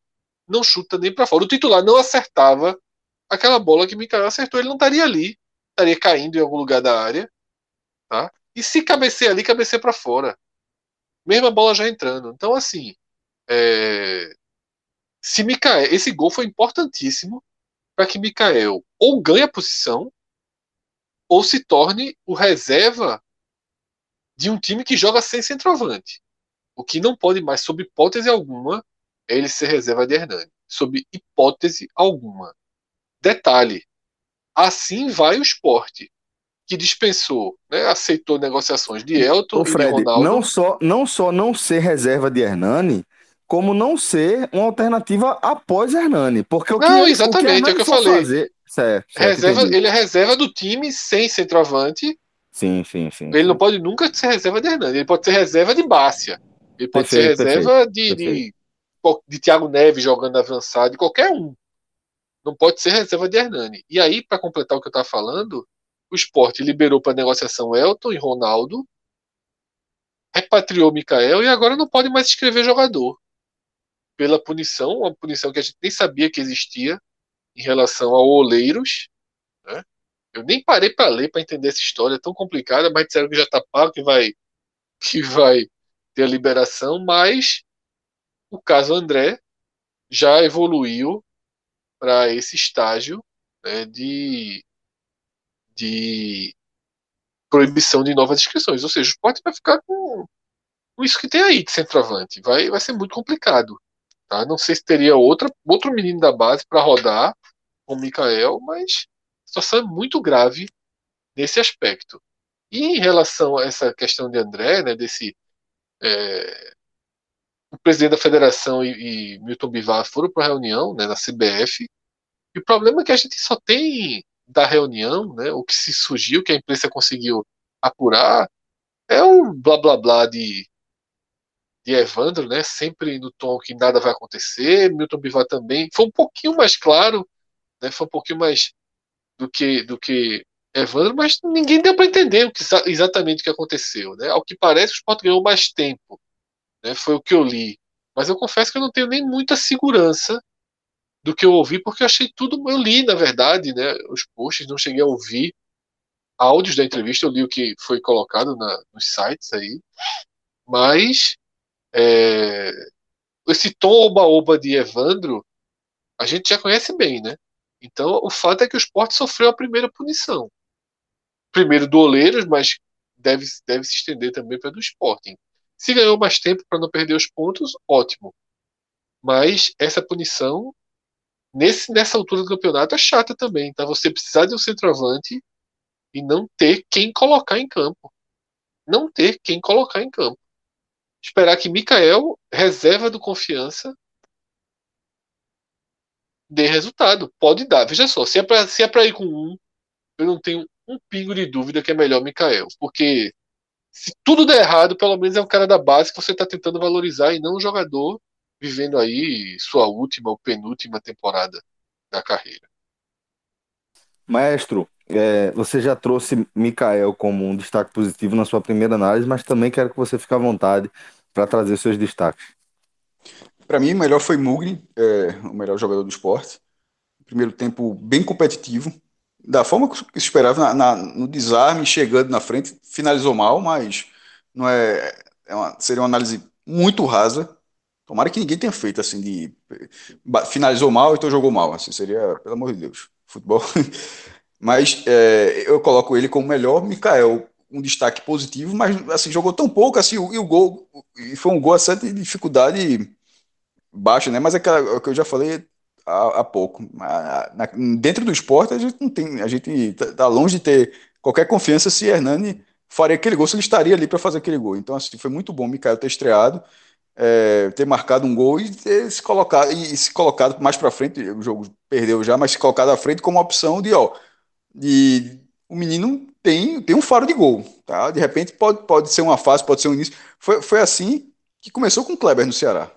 [SPEAKER 2] não chuta nem para fora. O titular não acertava aquela bola que Mikael acertou. Ele não estaria ali. Estaria caindo em algum lugar da área. Tá? E se cabecear ali, cabecear para fora. Mesma bola já entrando. Então, assim. É... Se Mikael, esse gol foi importantíssimo para que Mikael ou ganhe a posição ou se torne o reserva de um time que joga sem centroavante. O que não pode mais, sob hipótese alguma, é ele ser reserva de Hernani. Sob hipótese alguma. Detalhe: assim vai o esporte, que dispensou, né, aceitou negociações de Elton Ô, Fred, e de Ronaldo.
[SPEAKER 1] Não só, não só não ser reserva de Hernani, como não ser uma alternativa após Hernani. Porque o que,
[SPEAKER 2] não, exatamente, o que, é o que eu falei.
[SPEAKER 1] Fazer, certo,
[SPEAKER 2] certo, reserva, ele é reserva do time sem centroavante.
[SPEAKER 1] Sim, sim, sim.
[SPEAKER 2] Ele sim. não pode nunca ser reserva de Hernani, ele pode ser reserva de Bárcia. Ele pode perfeito, ser reserva de, de, de Thiago Neves jogando avançado, de qualquer um. Não pode ser reserva de Hernani. E aí, para completar o que eu estava falando, o esporte liberou para negociação Elton e Ronaldo, repatriou Mikael e agora não pode mais escrever jogador. Pela punição, uma punição que a gente nem sabia que existia em relação ao Oleiros. Né? Eu nem parei para ler para entender essa história tão complicada, mas disseram que já está pago, que vai, <laughs> que vai ter a liberação, mas o caso André já evoluiu para esse estágio né, de, de proibição de novas inscrições. Ou seja, o esporte vai ficar com isso que tem aí de centroavante. Vai, vai ser muito complicado. Tá? Não sei se teria outra, outro menino da base para rodar com o Mikael, mas a situação é muito grave nesse aspecto. E em relação a essa questão de André, né, desse é, o presidente da federação e, e Milton Bivar foram para a reunião né, na CBF. E o problema é que a gente só tem da reunião, né, o que se surgiu, que a imprensa conseguiu apurar, é um blá blá blá de, de Evandro, né, sempre no tom que nada vai acontecer. Milton Bivar também foi um pouquinho mais claro, né, foi um pouquinho mais do que do que Evandro, mas ninguém deu para entender o que, exatamente o que aconteceu. Né? Ao que parece, o Sport ganhou mais tempo. Né? Foi o que eu li. Mas eu confesso que eu não tenho nem muita segurança do que eu ouvi, porque eu achei tudo. Eu li, na verdade, né, os posts, não cheguei a ouvir áudios da entrevista, eu li o que foi colocado na, nos sites aí. Mas é, esse tom oba-oba de Evandro, a gente já conhece bem, né? Então, o fato é que o esporte sofreu a primeira punição primeiro do Oleiros, mas deve, deve se estender também para do Sporting. Se ganhou mais tempo para não perder os pontos, ótimo. Mas essa punição, nesse, nessa altura do campeonato, é chata também. Tá? Você precisar de um centroavante e não ter quem colocar em campo. Não ter quem colocar em campo. Esperar que Mikael, reserva do confiança, dê resultado. Pode dar. Veja só, se é para é ir com um, eu não tenho um pingo de dúvida que é melhor o Mikael. Porque se tudo der errado, pelo menos é um cara da base que você está tentando valorizar e não um jogador vivendo aí sua última ou penúltima temporada da carreira.
[SPEAKER 1] Maestro, é, você já trouxe Mikael como um destaque positivo na sua primeira análise, mas também quero que você fique à vontade para trazer seus destaques.
[SPEAKER 3] Para mim, o melhor foi Mugni, é, o melhor jogador do esporte. Primeiro tempo bem competitivo, da forma que se esperava na, na, no desarme, chegando na frente, finalizou mal, mas não é, é uma, seria uma análise muito rasa. Tomara que ninguém tenha feito assim de finalizou mal, então jogou mal. Assim seria, pelo amor de Deus, futebol. <laughs> mas é, eu coloco ele como melhor. Mikael, um destaque positivo, mas assim jogou tão pouco assim e o gol e foi um gol a certa dificuldade baixa, né? Mas é, é o que eu já falei há, há pouco. Na, dentro do esporte, a gente não tem, a gente está tá longe de ter qualquer confiança se Hernani faria aquele gol, se ele estaria ali para fazer aquele gol. Então, assim, foi muito bom o Mikael ter estreado, é, ter marcado um gol e ter se colocado, e se colocado mais para frente, o jogo perdeu já, mas se colocado à frente como opção de, ó, de, o menino tem, tem um faro de gol, tá? De repente pode, pode ser uma fase, pode ser um início. Foi, foi assim que começou com o Kleber no Ceará.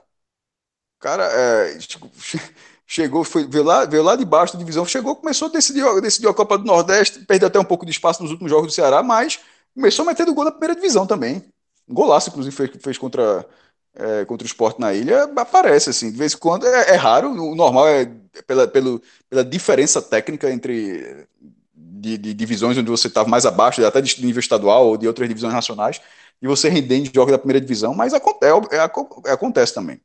[SPEAKER 3] Cara, é, tipo, <laughs> chegou, foi, veio, lá, veio lá de baixo da divisão, chegou, começou a decidir, decidir a Copa do Nordeste, perdeu até um pouco de espaço nos últimos jogos do Ceará, mas começou a meter do gol na primeira divisão também. Um golaço, inclusive, fez, fez contra, é, contra o esporte na ilha, aparece assim, de vez em quando, é, é raro, o normal é pela, pelo, pela diferença técnica entre de, de divisões onde você estava mais abaixo, até de nível estadual ou de outras divisões nacionais, e você render em jogos da primeira divisão, mas acontece, é, é, acontece também.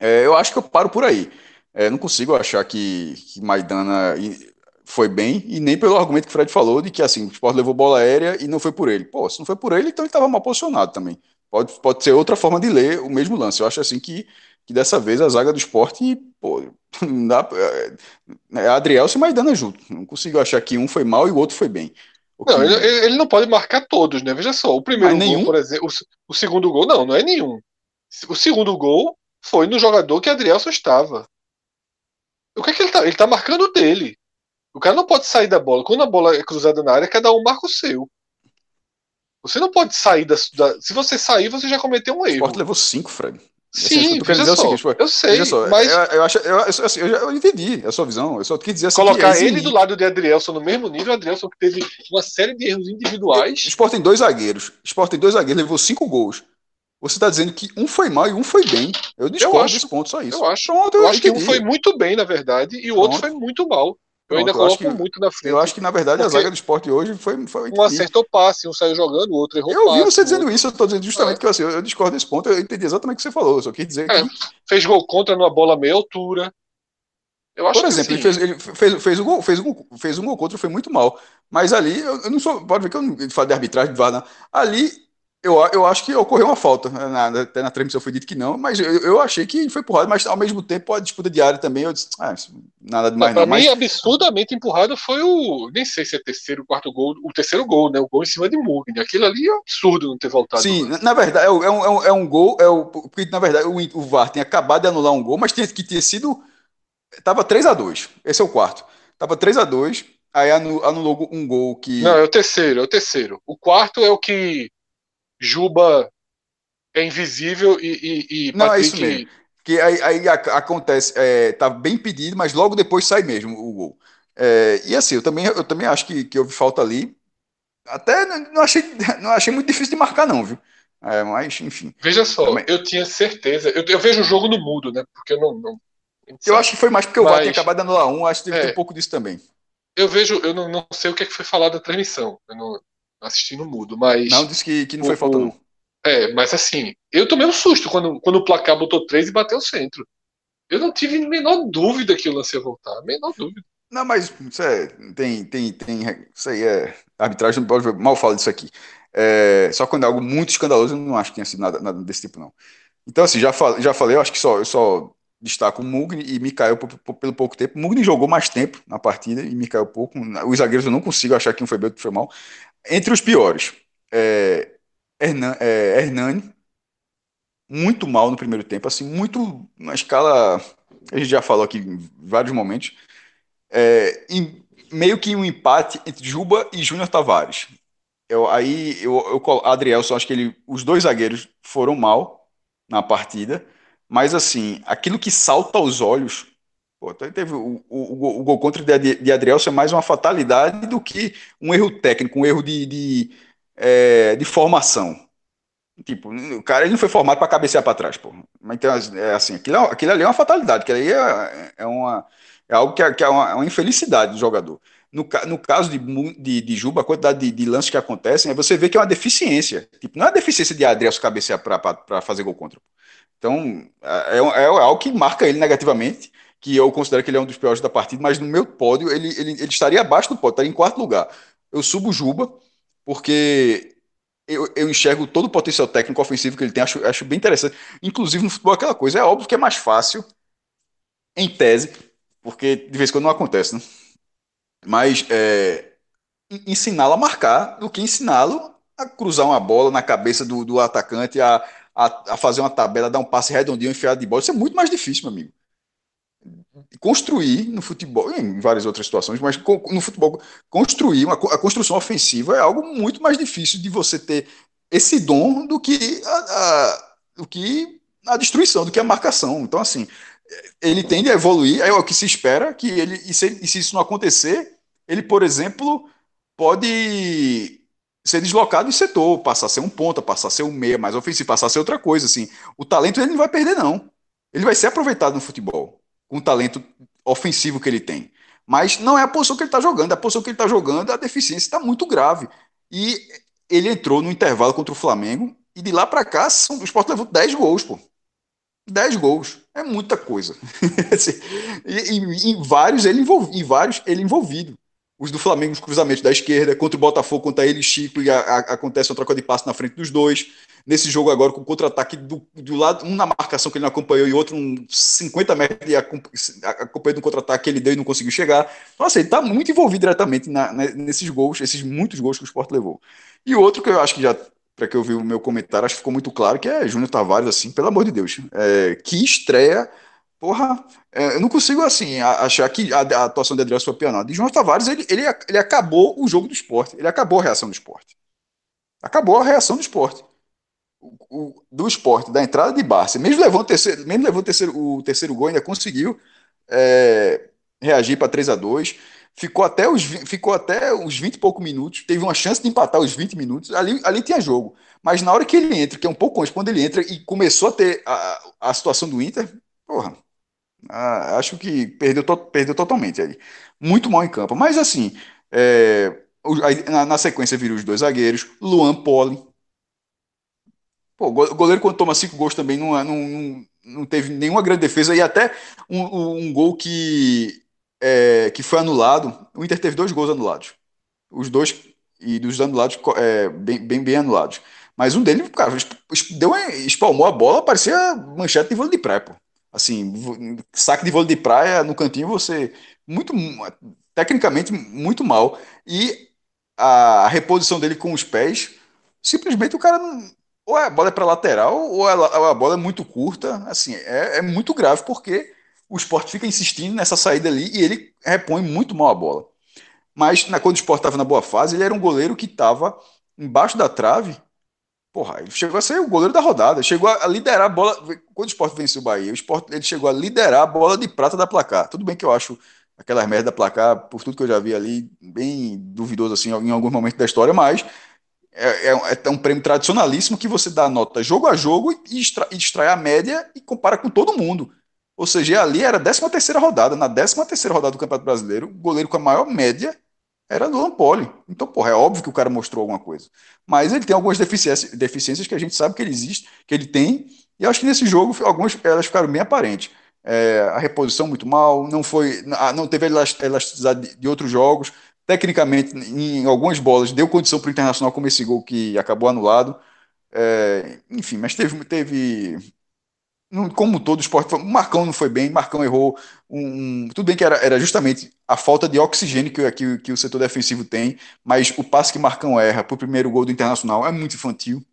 [SPEAKER 3] É, eu acho que eu paro por aí. É, não consigo achar que, que Maidana foi bem, e nem pelo argumento que o Fred falou de que assim, o Sport levou bola aérea e não foi por ele. Pô, se não foi por ele, então ele estava mal posicionado também. Pode, pode ser outra forma de ler o mesmo lance. Eu acho assim que, que dessa vez a zaga do esporte, pô, <laughs> dá. É, é Adriel e Maidana junto. Não consigo achar que um foi mal e o outro foi bem.
[SPEAKER 2] Não, ele, ele, não pode marcar todos, né? Veja só, o primeiro Mas gol, nenhum? por exemplo, o, o, segundo gol, não, não é nenhum. O segundo gol foi no jogador que Adrielson estava. O que é que ele tá? Ele tá marcando dele. O cara não pode sair da bola. Quando a bola é cruzada na área, cada um marca o seu. Você não pode sair da, da Se você sair, você já cometeu um erro. O
[SPEAKER 3] Sport levou cinco, Fred.
[SPEAKER 2] Sim, assim, só, seguinte, tipo, eu sei, só, mas...
[SPEAKER 3] Eu, eu, acho, eu, assim, eu, já, eu entendi a sua visão, eu só queria dizer assim
[SPEAKER 2] Colocar ele do lado de Adrielson no mesmo nível, Adrielson que teve uma série de erros individuais.
[SPEAKER 3] O Sport tem dois zagueiros, Sport tem dois zagueiros, levou cinco gols. Você está dizendo que um foi mal e um foi bem. Eu discordo eu acho, desse ponto, só isso.
[SPEAKER 2] Eu acho, Pronto, eu, eu acho que um foi muito bem, na verdade, e o outro foi muito mal. Eu Pronto, ainda coloco que, muito na frente.
[SPEAKER 3] Eu acho que, na verdade, a zaga do esporte hoje foi. foi
[SPEAKER 2] um acertou passe, um saiu jogando, o outro errou
[SPEAKER 3] Eu
[SPEAKER 2] passe,
[SPEAKER 3] vi você dizendo isso, eu estou dizendo justamente é. que assim, eu, discordo desse ponto, eu entendi exatamente o que você falou. Eu só quis dizer é. que.
[SPEAKER 2] Fez gol contra numa bola meia altura.
[SPEAKER 3] Eu acho Por exemplo, ele, fez, ele fez, fez, um gol, fez, um, fez um gol contra, foi muito mal. Mas ali, eu, eu não sou. Pode ver que eu não falo de arbitragem de VAR, Ali Eu, eu acho que ocorreu uma falta. Na, até na transmissão foi dito que não, mas eu, eu achei que foi empurrado, mas ao mesmo tempo a disputa diária também, eu disse, ah, nada demais
[SPEAKER 2] não.
[SPEAKER 3] Pra
[SPEAKER 2] não, mim,
[SPEAKER 3] mas...
[SPEAKER 2] absurdamente empurrado foi o. Nem sei se é terceiro, quarto gol. O terceiro gol, né? O gol em cima de Mugni. Aquilo ali é absurdo não ter voltado.
[SPEAKER 3] Sim, na, na verdade, é, um, é, um, é um gol. É o, porque, na verdade, o, o VAR tem acabado de anular um gol, mas tinha que ter sido. Tava 3 a 2 Esse é o quarto. Tava 3 a 2 aí anulou um gol que.
[SPEAKER 2] Não, é o terceiro, é o terceiro. O quarto é o que Juba é invisível e, e,
[SPEAKER 3] e Não, Patrick... é isso mesmo. Que aí, aí acontece, é, tá bem pedido, mas logo depois sai mesmo o gol. É, e assim, eu também, eu também acho que, que houve falta ali. Até não achei, não achei muito difícil de marcar, não, viu? É, mas, enfim.
[SPEAKER 2] Veja só, também... eu tinha certeza. Eu, eu, vejo o jogo no mudo, né? Porque eu não. não
[SPEAKER 3] eu acho que foi mais porque o VAR tinha acabado de anular um, acho que teve é, um pouco disso também.
[SPEAKER 2] Eu vejo, eu não, não sei o que, é que foi falado da transmissão. Eu não assisti no mudo, mas.
[SPEAKER 3] Não, disse que, que não foi falta, não.
[SPEAKER 2] É, mas assim, eu tomei um susto quando, quando o placar botou 3 e bateu o centro. Eu não tive a menor dúvida que o lance ia voltar, a menor dúvida.
[SPEAKER 3] Não, mas isso é, tem, tem, tem, isso aí é, arbitragem não pode mal falar disso aqui. É, só quando é algo muito escandaloso, eu não acho que tenha sido nada, nada desse tipo, não. Então, assim, já, falei, já falei, eu acho que só, eu só destaco o Mugni e Mikael pelo pouco tempo. Mugni jogou mais tempo na partida e Mikael pouco. Os zagueiros eu não consigo achar que um foi bem, outro foi mal. Entre os piores, é, Hernan, é, Hernani, muito mal no primeiro tempo, assim, muito na escala. A gente já falou aqui em vários momentos. É, em, meio que um empate entre Juba e Júnior Tavares. Eu, aí eu, eu Adrielson, acho que ele, os dois zagueiros foram mal na partida, mas assim, aquilo que salta aos olhos. Pô, teve o, o, o, gol contra de, de Adrielson é mais uma fatalidade do que um erro técnico, um erro de, de, é, de formação. Tipo, o cara ele não foi formado para cabecear para trás, pô. Mas então, é assim, aquilo, aquilo ali é uma fatalidade, que aí é, é, uma, é algo que é, que é, uma, é uma infelicidade do jogador. No, no caso de, de, de Juba, a quantidade de, de lances que acontecem, você vê que é uma deficiência. Tipo, não é deficiência de Adrielso cabecear para fazer gol contra. Então, é, é, é algo que marca ele negativamente, que eu considero que ele é um dos piores da partida, mas no meu pódio ele, ele, ele estaria abaixo do pódio, estaria em quarto lugar. Eu subo Juba, porque eu, eu, enxergo todo o potencial técnico ofensivo que ele tem, acho, acho bem interessante. Inclusive no futebol, aquela coisa. É óbvio que é mais fácil, em tese, porque de vez em quando não acontece, né? Mas é, ensiná-lo a marcar do que ensiná-lo a cruzar uma bola na cabeça do, do atacante, a, a, a, fazer uma tabela, dar um passe redondinho, enfiado de bola. Isso é muito mais difícil, meu amigo construir no futebol, em várias outras situações, mas no futebol, construir uma, a construção ofensiva é algo muito mais difícil de você ter esse dom do que a, a, do que a destruição, do que a marcação. Então, assim, ele tende a evoluir, é o que se espera que ele, e se, e se isso não acontecer, ele, por exemplo, pode ser deslocado em setor, passar a ser um ponta, passar a ser um meia mais ofensivo, passar a ser outra coisa, assim. O talento ele não vai perder, não. Ele vai ser aproveitado no futebol com o talento ofensivo que ele tem. Mas não é a posição que ele está jogando. A posição que ele está jogando, a deficiência está muito grave. E ele entrou no intervalo contra o Flamengo e de lá para cá são, o Sport levou 10 gols, pô. 10 gols. É muita coisa. <laughs> e, e, em vários ele envolvido, em vários ele envolvido os do Flamengo, os cruzamentos da esquerda, contra o Botafogo, contra ele Chico, e a, a, acontece uma troca de passe na frente dos dois. Nesse jogo agora, com o contra-ataque do, do lado, um na marcação que ele não acompanhou e outro um 50 metros acompanhando um contra-ataque que ele deu e não conseguiu chegar. Então, assim, ele está muito envolvido diretamente na, nesses gols, esses muitos gols que o Sport levou. E outro que eu acho que já, para que eu vi o meu comentário, acho que ficou muito claro, que é Júnior Tavares, assim, pelo amor de Deus. É, que estreia Porra, é, eu não consigo, assim, achar que a, a atuação de Adriano foi pior, De João Tavares, ele, ele, ele acabou o jogo do esporte. Ele acabou a reação do esporte. Acabou a reação do esporte. O, o, do esporte, da entrada de Barça. Mesmo levando o terceiro, mesmo levando o terceiro, o terceiro gol, ainda conseguiu é, reagir para 3 a 2 Ficou até, os, ficou até os 20 e poucos minutos. Teve uma chance de empatar os 20 minutos. Ali, ali tinha jogo. Mas na hora que ele entra, que é um pouco antes, quando ele entra e começou a ter a, a situação do Inter, porra, ah, acho que perdeu, to perdeu totalmente ali. Muito mal em campo. Mas assim, é, na, na, sequência viram os dois zagueiros, Luan Poli. Pô, goleiro quando toma cinco gols também não, não, não, teve nenhuma grande defesa e até um, um gol que, é, que foi anulado. O Inter teve dois gols anulados. Os dois, e dos anulados é, bem, bem, bem anulados. Mas um deles, cara, deu espalmou a bola, parecia manchete de vôlei de praia, pô. Assim, saque de vôlei de praia no cantinho, você. Muito. Tecnicamente, muito mal. E a, reposição dele com os pés, simplesmente o cara não. Ou a bola é para lateral, ou a, ou a, bola é muito curta. Assim, é, é muito grave, porque o esporte fica insistindo nessa saída ali e ele repõe muito mal a bola. Mas na, quando o esporte estava na boa fase, ele era um goleiro que estava embaixo da trave Porra, ele chegou a ser o goleiro da rodada, chegou a liderar a bola. Quando o Sport venceu o Bahia, o Sport, ele chegou a liderar a bola de prata da placar. Tudo bem que eu acho aquelas merdas da placar, por tudo que eu já vi ali, bem duvidoso assim em alguns momentos da história, mas é, é, é um prêmio tradicionalíssimo que você dá nota jogo a jogo e extrai, extrai a média e compara com todo mundo. Ou seja, ali era a 13 terceira rodada. Na 13 terceira rodada do Campeonato Brasileiro, o goleiro com a maior média era do Lampoli. Então, porra, é óbvio que o cara mostrou alguma coisa. Mas ele tem algumas deficiências, deficiências que a gente sabe que ele existe, que ele tem, e acho que nesse jogo algumas elas ficaram bem aparentes. É, a reposição muito mal, não foi, não teve elasticidade de outros jogos. Tecnicamente, em algumas bolas, deu condição para o Internacional como esse gol que acabou anulado. É, enfim, mas teve, teve como todo o esporte, Marcão não foi bem, Marcão errou. Um, tudo bem que era, era justamente a falta de oxigênio que, que, que o setor defensivo tem, mas o passe que Marcão erra para o primeiro gol do Internacional é muito infantil.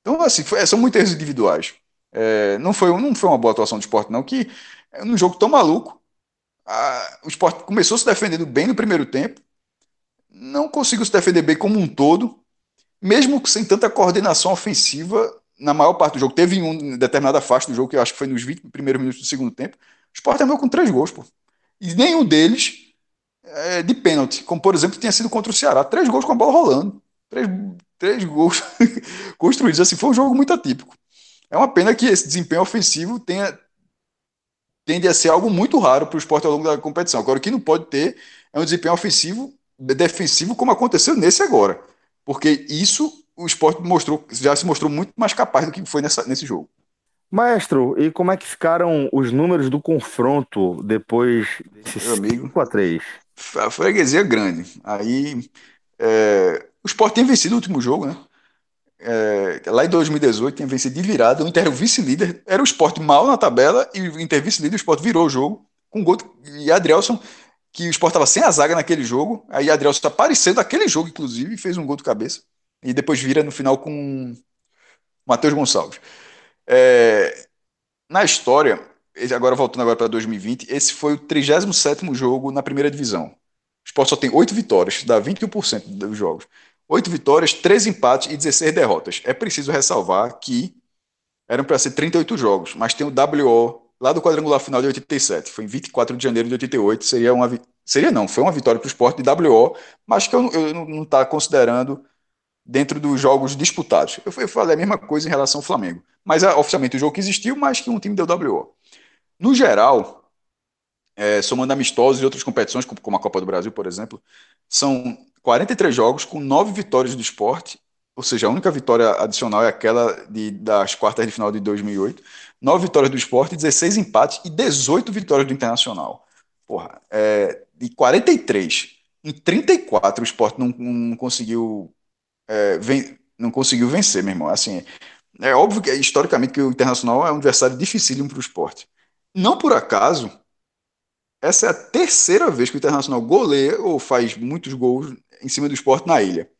[SPEAKER 3] Então, assim, foi, são muitos erros individuais. É, não, foi, não foi uma boa atuação do esporte, não, que num jogo tão maluco, a, o esporte começou se defendendo bem no primeiro tempo, não conseguiu se defender bem como um todo, mesmo sem tanta coordenação ofensiva, na maior parte do jogo, teve um determinada faixa do jogo, que eu acho que foi nos 20 primeiros minutos do segundo tempo, o Sport terminou com três gols, pô. E nenhum deles é, de pênalti, como por exemplo tinha sido contra o Ceará. Três gols com a bola rolando. Três, três gols <laughs> construídos. Assim, foi um jogo muito atípico. É uma pena que esse desempenho ofensivo tenha, tende a ser algo muito raro para o esporte ao longo da competição. Agora, o que não pode ter é um desempenho ofensivo, defensivo, como aconteceu nesse agora. Porque isso o esporte mostrou, já se mostrou muito mais capaz do que foi nessa, nesse jogo.
[SPEAKER 1] Maestro, e como é que ficaram os números do confronto depois desse
[SPEAKER 3] Meu amigo, 5
[SPEAKER 1] a 3
[SPEAKER 3] A freguesia é grande. Aí é, o Sport tem vencido o último jogo, né? É, lá em 2018 tinha vencido de virada, o Inter vice-líder, era o Sport mal na tabela e o Inter vice-líder, o Sport virou o jogo com gol e Adrielson, que o Sport estava sem a zaga naquele jogo, aí Adrielson está aparecendo naquele jogo, inclusive, e fez um gol de cabeça e depois vira no final com Matheus Gonçalves. É, na história, agora voltando agora para 2020, esse foi o 37º jogo na primeira divisão. O Sport só tem 8 vitórias, dá 21% dos jogos. 8 vitórias, 3 empates e 16 derrotas. É preciso ressalvar que eram para ser 38 jogos, mas tem o WO lá do quadrangular final de 87. Foi em 24 de janeiro de 88. Seria uma. Seria não, foi uma vitória para o Sport de WO, mas que eu, eu não está considerando dentro dos jogos disputados. Eu falei a mesma coisa em relação ao Flamengo. Mas é, oficialmente o jogo que existiu, mas que um time deu WO. No geral, é, somando amistosos e outras competições, como a Copa do Brasil, por exemplo, são 43 jogos com 9 vitórias do esporte, ou seja, a única vitória adicional é aquela de, das quartas de final de 2008. 9 vitórias do esporte, 16 empates e 18 vitórias do Internacional. Porra, é, de 43 em 34 o esporte não, não conseguiu é, vem, não conseguiu vencer, meu irmão. Assim, é óbvio que historicamente que o Internacional é um adversário dificílimo para o esporte. Não por acaso, essa é a terceira vez que o Internacional goleia ou faz muitos gols em cima do esporte na ilha.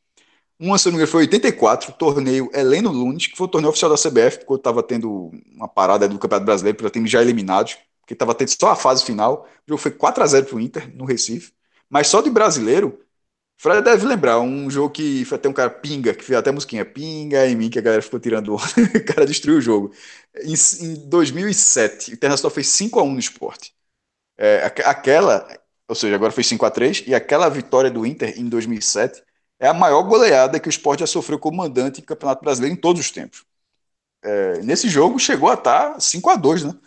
[SPEAKER 3] Uma, se não me engano, foi 84, torneio Heleno Lunes, que foi o torneio oficial da CBF, quando estava tendo uma parada do Campeonato Brasileiro para times já eliminados, porque estava tendo só a fase final. O jogo foi 4 a 0 para o Inter, no Recife. Mas só de brasileiro, Fred deve lembrar um jogo que foi até um cara pinga, que fez até musiquinha pinga em mim, que a galera ficou tirando. <laughs> o cara destruiu o jogo. Em, em 2007, o Internacional fez 5x1 no esporte. É, aquela, ou seja, agora foi 5x3, e aquela vitória do Inter em 2007 é a maior goleada que o esporte já sofreu como mandante em Campeonato Brasileiro em todos os tempos. É, nesse jogo chegou a estar 5x2, né?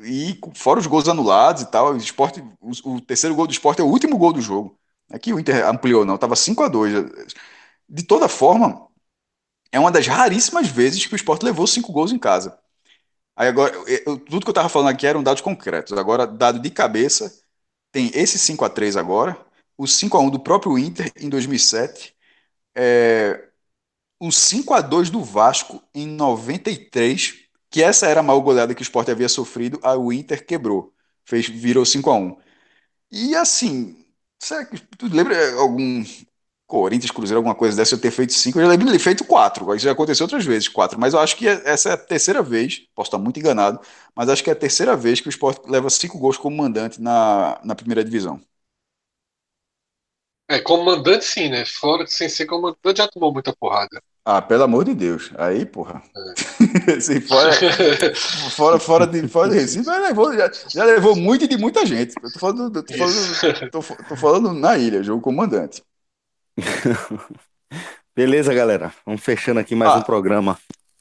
[SPEAKER 3] E fora os gols anulados e tal, o, esporte, o, o terceiro gol do esporte é o último gol do jogo. Aqui o Inter ampliou, não, estava 5 a 2 De toda forma, é uma das raríssimas vezes que o Sport levou cinco gols em casa. Aí agora, eu, tudo que eu estava falando aqui eram dados concretos. Agora, dado de cabeça, tem esse 5 a 3 agora, o 5 a 1 do próprio Inter em 2007, é, um 5 a 2 do Vasco em 93, que essa era a maior goleada que o Sport havia sofrido, aí o Inter quebrou, fez, virou 5 a 1 E assim, será que tu lembra algum Corinthians, Cruzeiro, alguma coisa dessa, eu ter feito 5, eu já lembro de feito 4, isso já aconteceu outras vezes, 4, mas eu acho que essa é a terceira vez, posso estar muito enganado, mas acho que é a terceira vez que o Sport leva 5 gols como mandante na, na primeira divisão.
[SPEAKER 2] É, como mandante sim, né? Fora sem ser comandante já tomou muita porrada.
[SPEAKER 3] Ah, pelo amor de Deus. Aí, porra. É. <laughs> fora, fora, fora, de, fora de Recife, já levou, já, já levou muito de muita gente. Eu tô falando, tô falando, tô, tô falando na ilha, jogo comandante. <laughs>
[SPEAKER 1] Beleza, galera. Vamos fechando aqui mais ah, um programa.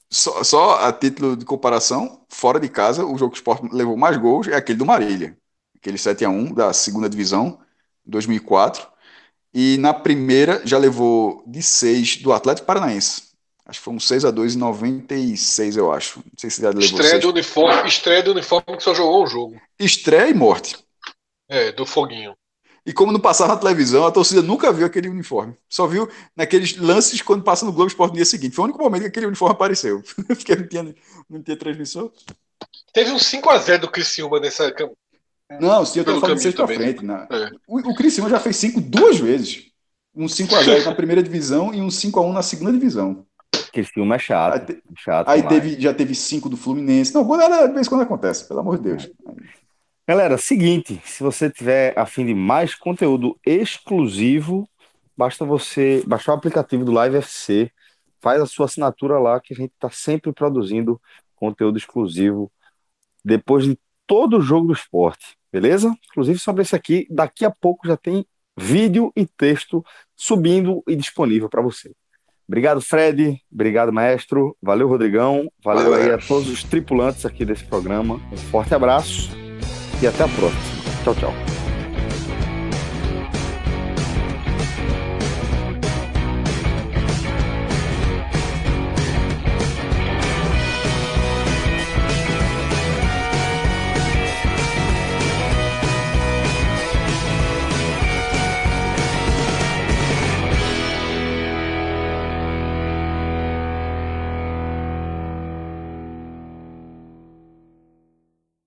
[SPEAKER 3] Só, só, a título de comparação, fora de casa, o jogo que o levou mais gols é aquele do Marília. Aquele 7 a 1 da segunda divisão, 2004. E na primeira já levou de 6 do Atlético Paranaense. Acho que foi um 6 a 2 em 96, eu acho. Não sei se já levou
[SPEAKER 2] estreia seis. do uniforme, estreia do uniforme que só jogou um jogo.
[SPEAKER 3] Estreia e morte.
[SPEAKER 2] É, do Foguinho.
[SPEAKER 3] E como não passava na televisão, a torcida nunca viu aquele uniforme. Só viu naqueles lances quando passa no Globo Esporte no dia seguinte. Foi o único momento que aquele uniforme apareceu. <laughs> Porque não tinha, não tinha transmissão.
[SPEAKER 2] Teve um 5x0 do Criciúma nessa,
[SPEAKER 3] não, sim, eu tô falando de seis pra frente. Né? É. O, o Criciúma já fez cinco duas vezes. Um 5x0 na <laughs> primeira divisão e um 5x1 na segunda divisão.
[SPEAKER 1] Criciúma é chato. Aí, te... chato
[SPEAKER 3] aí teve, já teve cinco do Fluminense. Não, goleada de vez em quando acontece, pelo amor de Deus.
[SPEAKER 1] Galera, seguinte, se você tiver a fim de mais conteúdo exclusivo, basta você baixar o aplicativo do Live FC, faz a sua assinatura lá, que a gente está sempre produzindo conteúdo exclusivo depois de todo o jogo do esporte, beleza? Inclusive sobre esse aqui, daqui a pouco já tem vídeo e texto subindo e disponível para você. Obrigado, Fred. Obrigado, maestro. Valeu, Rodrigão. Valeu, Valeu aí a todos os tripulantes aqui desse programa. Um forte abraço e até a próxima. Tchau, tchau.